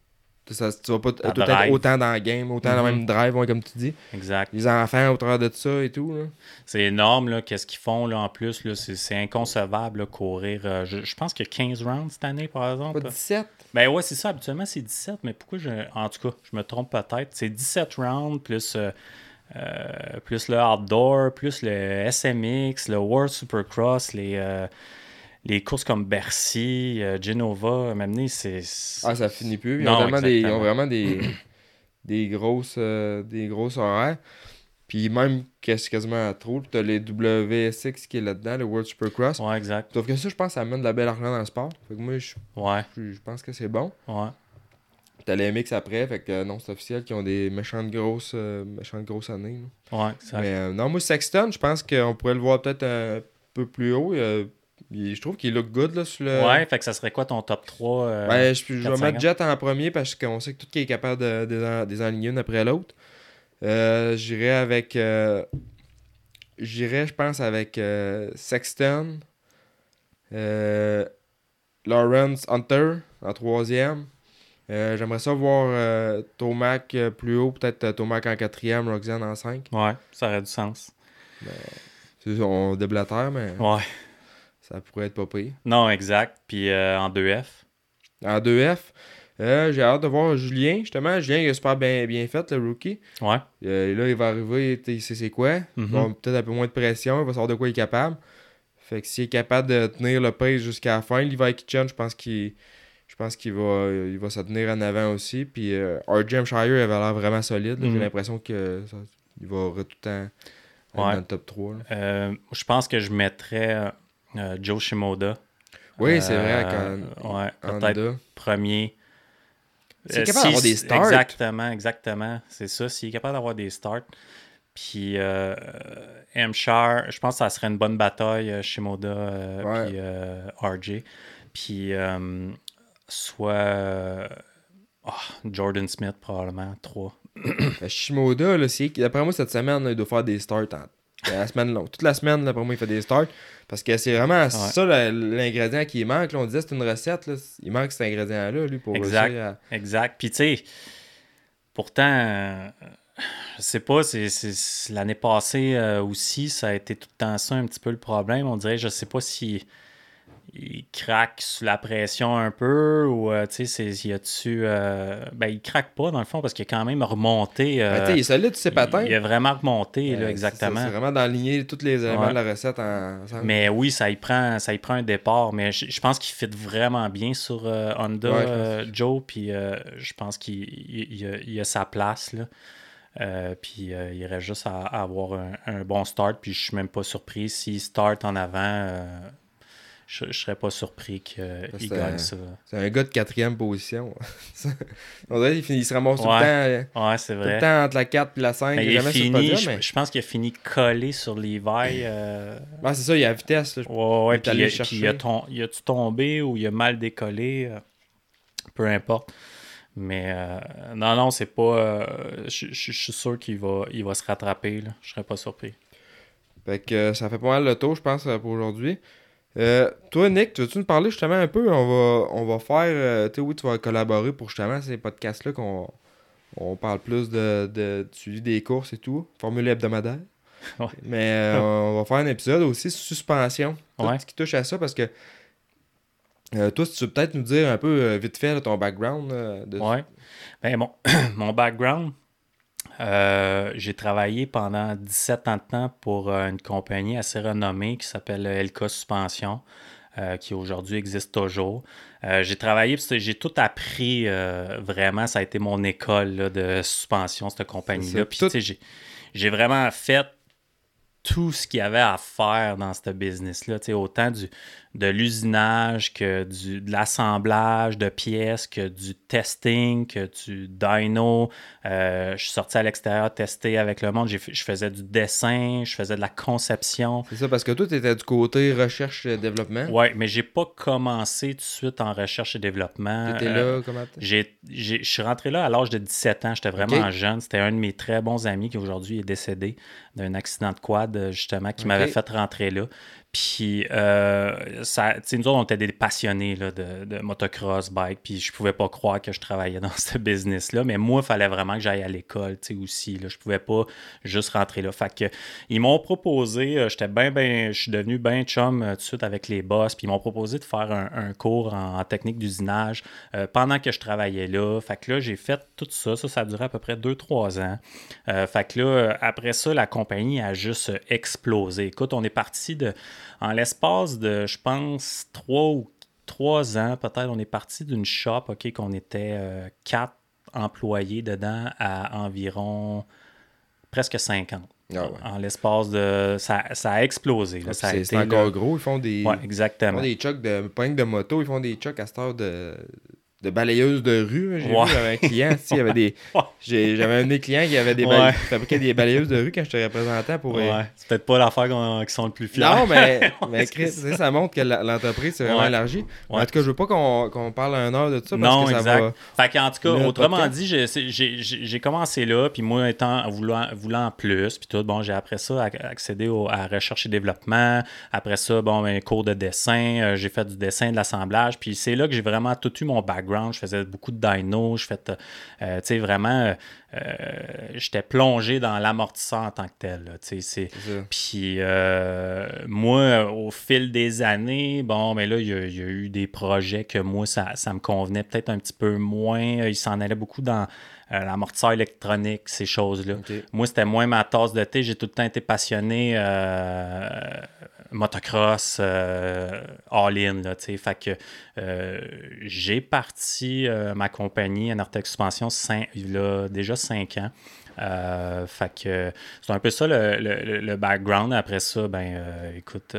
ça- tu vas pas tout être drive. autant dans le game, autant dans le même drive, ouais, comme tu dis. exact. Les enfants au travers de ça et tout. Là. C'est énorme, là, qu'est-ce qu'ils font, là, en plus, là, c'est, c'est inconcevable, là, courir. euh, je, je pense a 15 rounds cette année, par exemple. Pas 17. Ben ouais, c'est ça. Habituellement, c'est 17, mais pourquoi je. En tout cas, je me trompe peut-être. C'est 17 rounds plus, euh, euh, plus le outdoor, plus le SMX, le World Supercross, les, euh, les courses comme Bercy, Genova. M'amener, c'est. Ah, ça finit plus. Ils Non, ont, des, ils ont vraiment des, des, grosses, des grosses horaires. Puis même quas- quasiment à trop. T'as les WSX qui est là-dedans, le World Supercross. Ouais, exact. Sauf que ça, je pense, ça amène de la belle argent dans le sport. Fait que moi, je, Ouais, je- je pense que c'est bon. ouais. T'as les MX après, fait que euh, non, c'est officiel qu'ils ont des méchantes grosses, euh, méchantes grosses années. là. Ouais, exact. Mais euh, non, moi, Sexton, je pense qu'on pourrait le voir peut-être un peu plus haut. Euh, il- je trouve qu'il look good là, sur le. Ouais, fait que ça serait quoi ton top 3 euh, Ouais, je, je vais 450. mettre Jet en premier parce qu'on sait que tout qui est capable de, de, les les une après l'autre. Euh, J'irai avec. euh, J'irai, je pense, avec euh, Sexton. euh, Lawrence Hunter en troisième. Euh, J'aimerais ça voir Tomac plus haut, peut-être Tomac en quatrième, Roxanne en cinq. Ouais, ça aurait du sens. C'est- On déblatère, mais Ouais. ça pourrait être pas pire. Non, exact. Puis en 2F. En 2F, euh, j'ai hâte de voir Julien, justement. Julien, il a super bien, bien fait, le rookie. Ouais. Euh, là, il va arriver, il sait c'est quoi. Avoir peut-être un peu moins de pression, il va savoir de quoi il est capable. Fait que s'il est capable de tenir le pace jusqu'à la fin, Levi Kitchen, je pense qu'il je pense qu'il va, il va se tenir en avant aussi. Puis euh, RJ Shire avait l'air vraiment solide. J'ai Mhm. l'impression que ça- il va tout le temps être Ouais. dans le top 3. là. Euh, je pense que je mettrais euh, Joe Shimoda. Oui, c'est vrai. Quand, ouais, peut-être premier. S'il est Euh, capable d'avoir des starts. Exactement, exactement. C'est ça. S'il est capable d'avoir des starts. Puis euh, M. Char, je pense que ça serait une bonne bataille, euh, Shimoda euh, Ouais. puis euh, RJ. Puis euh, soit euh, ah, Jordan Smith, probablement, 3. Euh, Shimoda, là, c'est- d'après moi, cette semaine, il doit faire des starts. en- La semaine longue. Toute la semaine, d'après moi, il fait des starts. Parce que c'est vraiment ça l'ingrédient qui manque. là. On disait que c'est une recette. Là. Il manque cet ingrédient-là, lui, pour Exact. réussir à- Exact. Puis tu sais, pourtant, euh, je sais pas, c'est- l'année passée euh, aussi, ça a été tout le temps ça un petit peu le problème. On dirait, je sais pas si il craque sous la pression un peu ou euh, tu sais, y a-tu. euh, ben, il craque pas dans le fond parce qu'il a quand même remonté. euh, Ben, il est solide, ses patins. il a vraiment remonté, là, c'est exactement. C'est vraiment d'enligner tous les éléments Ouais. de la recette en- ensemble. Mais oui, ça y prend, ça y prend un départ. Mais je, pense qu'il fit vraiment bien sur Honda, Ouais, Joe. Puis je pense qu'il il- il a, il a sa place. Là. Euh, puis euh, il reste juste à, à avoir un, un bon start. Puis je suis même pas surpris. S'il start en avant, euh, je, je serais pas surpris qu'il gagne un- ça. C'est un gars de quatrième position. On dirait qu'il se ramasse tout, le temps, euh, Ouais, c'est tout vrai. le temps entre la 4 et la 5. Mais Il fini, je, pense qu'il a fini collé sur Levi. euh, c'est ça, il y a la vitesse. Ouais, ouais, puis il a- chercher. puis il a, ton- il a-tu tombé ou il a mal décollé, euh, peu importe. Mais euh, non, non, c'est pas. euh, je je- je suis sûr qu'il va, il va se rattraper. Là. Je serais pas surpris. Fait que euh, ça fait pas mal le tour, je pense, pour aujourd'hui. Euh, toi, Nick, tu veux-tu nous parler justement un peu? On va, on va faire. euh, tu sais, oui, tu vas collaborer pour justement ces podcasts-là qu'on on parle plus de, de, suivi des courses et tout. Formule hebdomadaire. Ouais. Mais euh, on va faire un épisode aussi suspension. Tout Ouais. ce qui touche à ça parce que. toi, si tu veux peut-être nous dire un peu vite fait là, ton background. de... Ouais. Ben, mon, mon background, euh, j'ai travaillé pendant 17 ans de temps pour euh, une compagnie assez renommée qui s'appelle Elka Suspension, euh, qui aujourd'hui existe toujours. Euh, j'ai travaillé, parce que j'ai tout appris euh, vraiment. Ça a été mon école là, de suspension, cette compagnie-là. Puis, Tout- tu sais, j'ai- j'ai vraiment fait tout ce qu'il y avait à faire dans ce business-là. Tu sais, Autant du, de l'usinage que du, de l'assemblage de pièces, que du testing, que du dyno. Euh, je suis sorti à l'extérieur tester avec le monde. Je faisais du dessin, je faisais de la conception. C'est ça, parce que toi, tu étais du côté recherche-développement. Ouais, mais j'ai pas commencé tout de suite en recherche et développement. Tu étais Euh, là, comment j'ai, j'ai- je suis rentré là à l'âge de 17 ans. J'étais vraiment jeune. C'était un de mes très bons amis qui aujourd'hui est décédé d'un accident de quad, euh, justement, qui m'avait fait rentrer là. Puis, euh, ça, nous autres, on était des passionnés de, motocross, bike. Puis, je pouvais pas croire que je travaillais dans ce business-là. Mais moi, il fallait vraiment que j'aille à l'école, tu sais, aussi. Là. Je pouvais pas juste rentrer là. Fait que, ils m'ont proposé, euh, j'étais bien, bien, je suis devenu bien chum euh, tout de suite avec les boss. Puis, ils m'ont proposé de faire un, cours en, technique d'usinage euh, pendant que je travaillais là. Fait que là, j'ai fait tout ça. Ça, ça a duré à peu près 2-3 ans. Euh, fait que là, après ça, la compagnie a juste explosé. Écoute, on est parti de, en l'espace de, je pense, 3 ou 3 ans, peut-être, on est parti d'une shop, OK, qu'on était euh, 4 employés dedans à environ presque 50. Ah ouais. En l'espace de. Ça, ça a explosé. là. Ça a C'est été, encore là- gros. Ils font des, Ouais, ils exactement. font des trucks de, pas de moto, ils font des trucks à cette heure de, de balayeuse de rue. J'ai Ouais. vu, j'avais un client, il y avait des. J'avais un de mes clients qui avait des Ouais. fabriquait des balayeuses de rue quand je te représentais pour. euh, c'est peut-être pas l'affaire qui sont le plus fiers. Non, mais, mais Chris, ça. ça montre que l'entreprise s'est vraiment élargie. En tout cas, je veux pas qu'on parle un heure de ça parce non, que ça exact. va. Fait qu'en tout cas, Le autrement dit, j'ai- commencé là, puis moi, étant voulant, voulant plus, puis tout, bon, j'ai après ça ac- accédé au- à recherche et développement. Après ça, bon, ben, cours de dessin, euh, j'ai fait du dessin, de l'assemblage, puis c'est là que j'ai vraiment tout eu mon background. Je faisais beaucoup de dyno, je faisais, euh, tu sais, vraiment, euh, euh, j'étais plongé dans l'amortisseur en tant que tel, tu sais. Puis moi, au fil des années, bon, mais là, il y, a, il y a eu des projets que moi, ça, ça me convenait peut-être un petit peu moins. Il s'en allait beaucoup dans l'amortisseur électronique, ces choses-là. Moi, c'était moins ma tasse de thé. J'ai tout le temps été passionné motocross, euh, all-in. Fait que euh, j'ai parti euh, ma compagnie Anartec Suspension cin- il a déjà cinq ans. Fait que c'est un peu ça le, le- le- background. Après ça, ben écoute,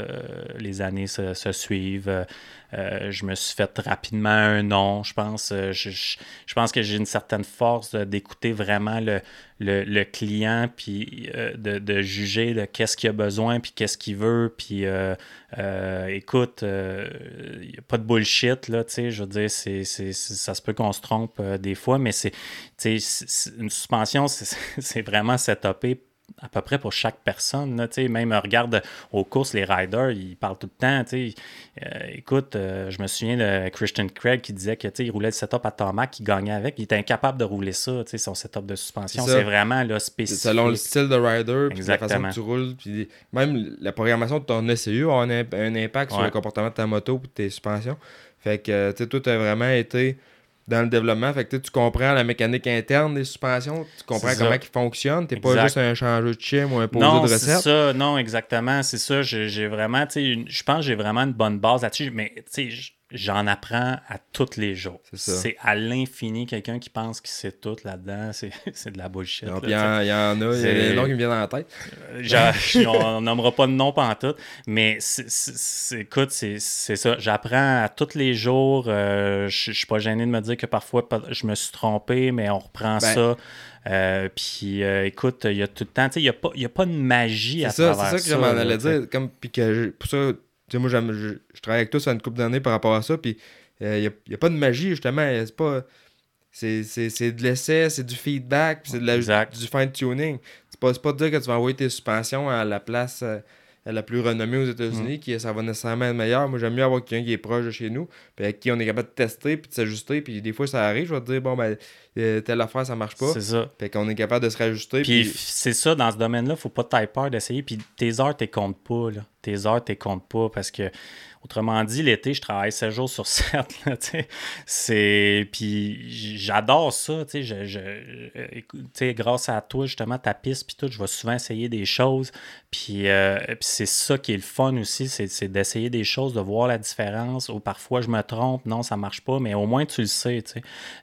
les années se suivent. Euh, je me suis fait rapidement un nom. Je pense, euh, je, je- je pense que j'ai une certaine force d'écouter vraiment le, le, le client, puis euh, de, de juger de qu'est-ce qu'il a besoin, puis qu'est-ce qu'il veut. Puis écoute, il n'y a pas de bullshit, là, tu sais, je veux dire, ça se peut qu'on se trompe des fois, mais c'est, une suspension, c'est, c'est vraiment setupé à peu près pour chaque personne. Là, même euh, regarde aux courses, les riders, ils parlent tout le temps. Euh, écoute, euh, je me souviens de Christian Craig qui disait que il roulait le setup à tarmac, il gagnait avec. Il était incapable de rouler ça, tu sais, son setup de suspension. C'est vraiment là, spécifique. Selon le style de rider, puis la façon que tu roules, puis même la programmation de ton ECU a un, imp- un impact sur le comportement de ta moto et de tes suspensions. Fait que, tu sais, tu as vraiment été dans le développement. Fait que tu comprends la mécanique interne des suspensions, tu comprends C'est comment ils fonctionnent. T'es pas juste un changeur de chim ou un poseur Non, de c'est recette. ça, non, exactement. C'est ça. J'ai vraiment, tu sais, je pense que j'ai vraiment une bonne base là-dessus, mais tu sais, j'en apprends à tous les jours. C'est ça. À l'infini. Quelqu'un qui pense qu'il sait tout là-dedans, c'est de la bullshit. Il y, en- il y en a, il y a des noms qui me viennent dans la tête. Je- on nommera pas de nom mais c'est- c'est- c'est- écoute, c'est ça. J'apprends à tous les jours. euh, je suis pas gêné de me dire que parfois pa- je me suis trompé, mais on reprend Ben- ça. Euh, puis euh, écoute, il y a tout le temps, tu sais, il n'y a, pas- y a pas de magie à ça, travers c'est ça que je m'en là, allais tu sais. dire. Comme, puis que je- pour ça, sais, moi, je, je travaille avec toi sur une couple d'années par rapport à ça. Puis il n'y a, y a pas de magie, justement. C'est pas. C'est de l'essai, c'est du feedback, c'est du fine-tuning. C'est pas, c'est pas de dire que tu vas envoyer tes suspensions à la place euh, à la plus renommée aux Mm. États-Unis, qui ça va nécessairement être meilleur. Moi, j'aime mieux avoir quelqu'un qui est proche de chez nous, puis avec qui on est capable de tester, puis de s'ajuster. Puis des fois, ça arrive, je vais te dire, bon, ben, euh, telle affaire, ça marche pas. C'est ça. Fait qu'on est capable de se rajuster. Puis c'est ça, dans ce domaine-là, faut pas tailler peur d'essayer. Puis tes heures, t'es comptes pas. Là. Tes heures, t'es comptes pas parce que, autrement dit, l'été, je travaille 7 jours sur 7. Là, tu sais. c'est... Puis j'adore ça. tu sais, Je, je, euh, grâce à toi, justement, ta piste, puis tout, je vais souvent essayer des choses. Puis, euh, puis c'est ça qui est le fun aussi, c'est, d'essayer des choses, de voir la différence. Ou parfois, je me trompe, non, ça marche pas, mais au moins, tu le sais.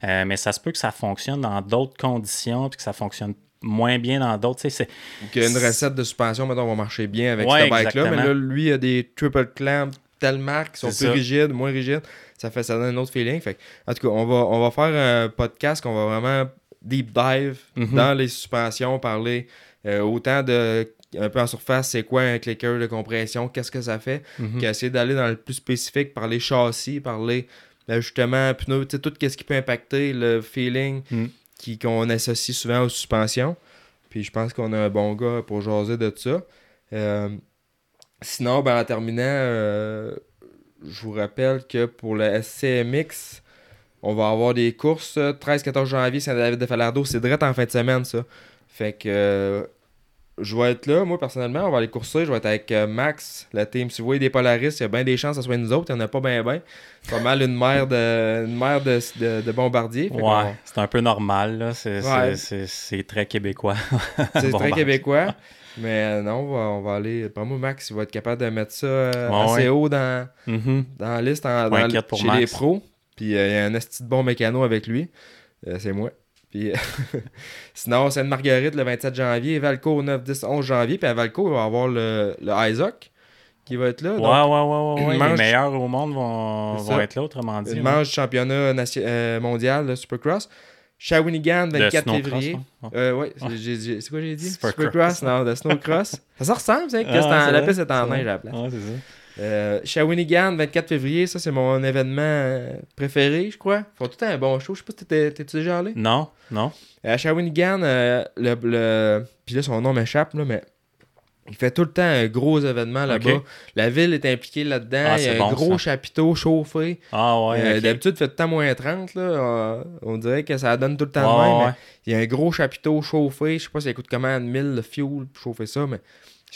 Euh, mais ça se peut que ça fonctionne dans d'autres conditions, puis que ça fonctionne moins bien dans d'autres. c'est- qu'une recette de suspension, maintenant, va marcher bien avec Ouais, ce bike-là. Mais là, lui, il a des triple clamps, telle marque, qui sont plus ça. rigides, moins rigides. Ça fait ça donne un autre feeling. Fait en tout cas, on va, on va faire un podcast qu'on va vraiment deep dive Mhm. dans les suspensions, parler euh, autant de un peu en surface, c'est quoi un clicker de compression, qu'est-ce que ça fait, Mhm. qu'essayer d'aller dans le plus spécifique, parler châssis, parler tu sais, tout ce qui peut impacter le feeling Mm. qui- qu'on associe souvent aux suspensions. Puis je pense qu'on a un bon gars pour jaser de ça. Euh, sinon, ben, en terminant, euh, je vous rappelle que pour le SCMX, on va avoir des courses euh, 13-14 janvier, Saint-David de Falardeau. C'est direct en fin de semaine, ça. Fait que euh, je vais être là, moi personnellement, on va aller courser. Je vais être avec euh, Max, la team. Si vous voyez des polaristes, il y a bien des chances que ce soit nous autres. Il n'y en a pas bien, bien. C'est pas mal une mère de, une mère de, de, qu'on- Ouais, c'est un peu normal. Là. C'est, Ouais. c'est- très québécois. C'est très québécois. Mais euh, non, on va, on va aller. Pour moi, Max, il va être capable de mettre ça euh, Ouais, assez ouais. haut dans, Mhm. dans la liste en, dans- chez Max. les pros. Puis euh, il y a un esti de bon mécano avec lui. C'est moi. Puis sinon, c'est une Marguerite le 27 janvier, Valco le 9, 10, 11 janvier. Puis à Valco, il va y avoir le, le Isaac qui va être là. Ouais, donc, ouais, ouais, ouais, Les meilleurs au monde vont, vont être là, autrement dit. une ouais. manche du championnat nation- euh, mondial de Supercross. Shawinigan, De 24 snowcross, février. hein? Euh, ouais, c'est quoi j'ai dit? Supercross. Supercross, non, de snowcross. ça se ressemble, c'est que Ah, la vrai, piste est en neige à la place. Ouais, c'est ça. Euh, Shawinigan, 24 février, ça c'est mon événement euh, préféré, je crois. Ils font tout un bon show. Je sais pas si t'es-tu déjà allé? Non, non. À Shawinigan, euh, le, le- puis là son nom m'échappe, là, mais il fait tout le temps un gros événement là-bas. La ville est impliquée là-dedans. Ah, il y a c'est un bon, gros ça. chapiteau chauffé. Ah ouais, Euh. D'habitude, il fait tout le temps moins 30. Là. Euh, on dirait que ça donne tout le temps Ouais, de même. ouais. Il y a un gros chapiteau chauffé. Je sais pas si ça coûte comment 1000 le fuel pour chauffer ça, mais.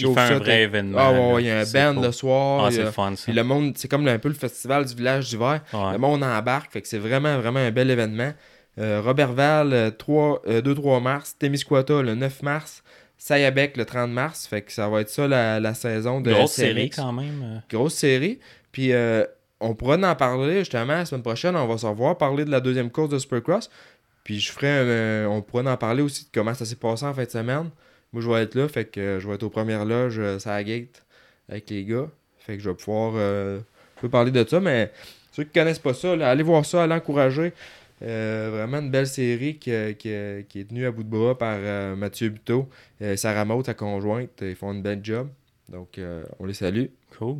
Il fait ça, un vrai événement. Ah ouais, il y a un band cool. le soir. Ah, il c'est a- fun, ça. Puis le monde, c'est comme un peu le festival du village d'hiver. Ouais. Le monde embarque, fait que c'est vraiment, vraiment un bel événement. Euh, Robertval, euh, 3, euh, 2-3 mars. Témiscouata, le 9 mars. Sayabec, le 30 mars. Fait que ça va être ça la, la saison de Grosse série quand même. euh. Grosse série. Puis euh, on pourra en parler justement la semaine prochaine. On va se revoir parler de la deuxième course de Supercross. Puis je ferai un, euh, on pourra en parler aussi de comment ça s'est passé en fin de semaine. Moi, je vais être là. Fait que euh, je vais être aux premières loges euh, sur la gate avec les gars. Fait que je vais pouvoir euh, un peu parler de ça. Mais ceux qui connaissent pas ça, là, allez voir ça, allez encourager. Euh, vraiment une belle série qui, qui, qui est tenue à bout de bras par euh, Mathieu Buteau, euh, Sarah Maud, sa conjointe. Ils font une belle job. Donc, euh, on les salue. Cool.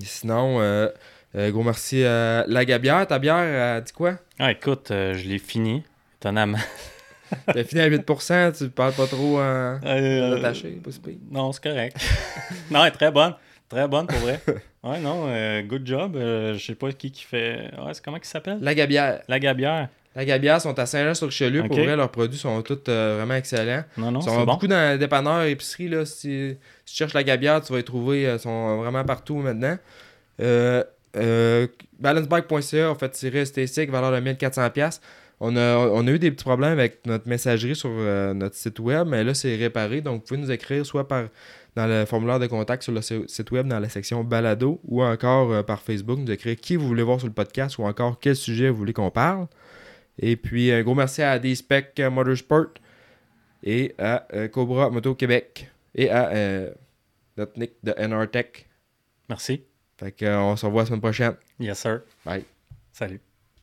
Et sinon, euh, euh, gros merci à la Gabière. Ta bière, elle dit quoi? Ah, écoute, euh, je l'ai fini, étonnamment. T'as fini à 8%, tu parles pas trop en, en Euh, attaché, pas si pire. Non, c'est correct. non, elle est très bonne. Très bonne pour vrai. Ouais, non, euh, good job. Euh, je sais pas qui qui fait. Ouais, c'est comment il s'appelle? La Gabière. La Gabière. La Gabière sont à Saint-Jean-sur-Richelieu. Pour Ok. vrai, leurs produits sont tous euh, vraiment excellents. Non, non, Ils sont bon. beaucoup dans les dépanneurs épiceries. Là, si, si tu cherches la Gabière, tu vas les trouver. Ils sont vraiment partout maintenant. Euh, euh, balancebike.ca, en fait, tiré esthétique, valeur de 1400$. On a, on a eu des petits problèmes avec notre messagerie sur euh, notre site web, mais là, c'est réparé. Donc, vous pouvez nous écrire soit par dans le formulaire de contact sur le si- site web dans la section balado ou encore euh, par Facebook, nous écrire qui vous voulez voir sur le podcast ou encore quel sujet vous voulez qu'on parle. Et puis, un gros merci à D-Spec Motorsport et à euh, Cobra Moto Québec et à notre Nick de NR Tech. Merci. Fait que, euh, on se revoit la semaine prochaine. Yes, sir. Bye. Salut.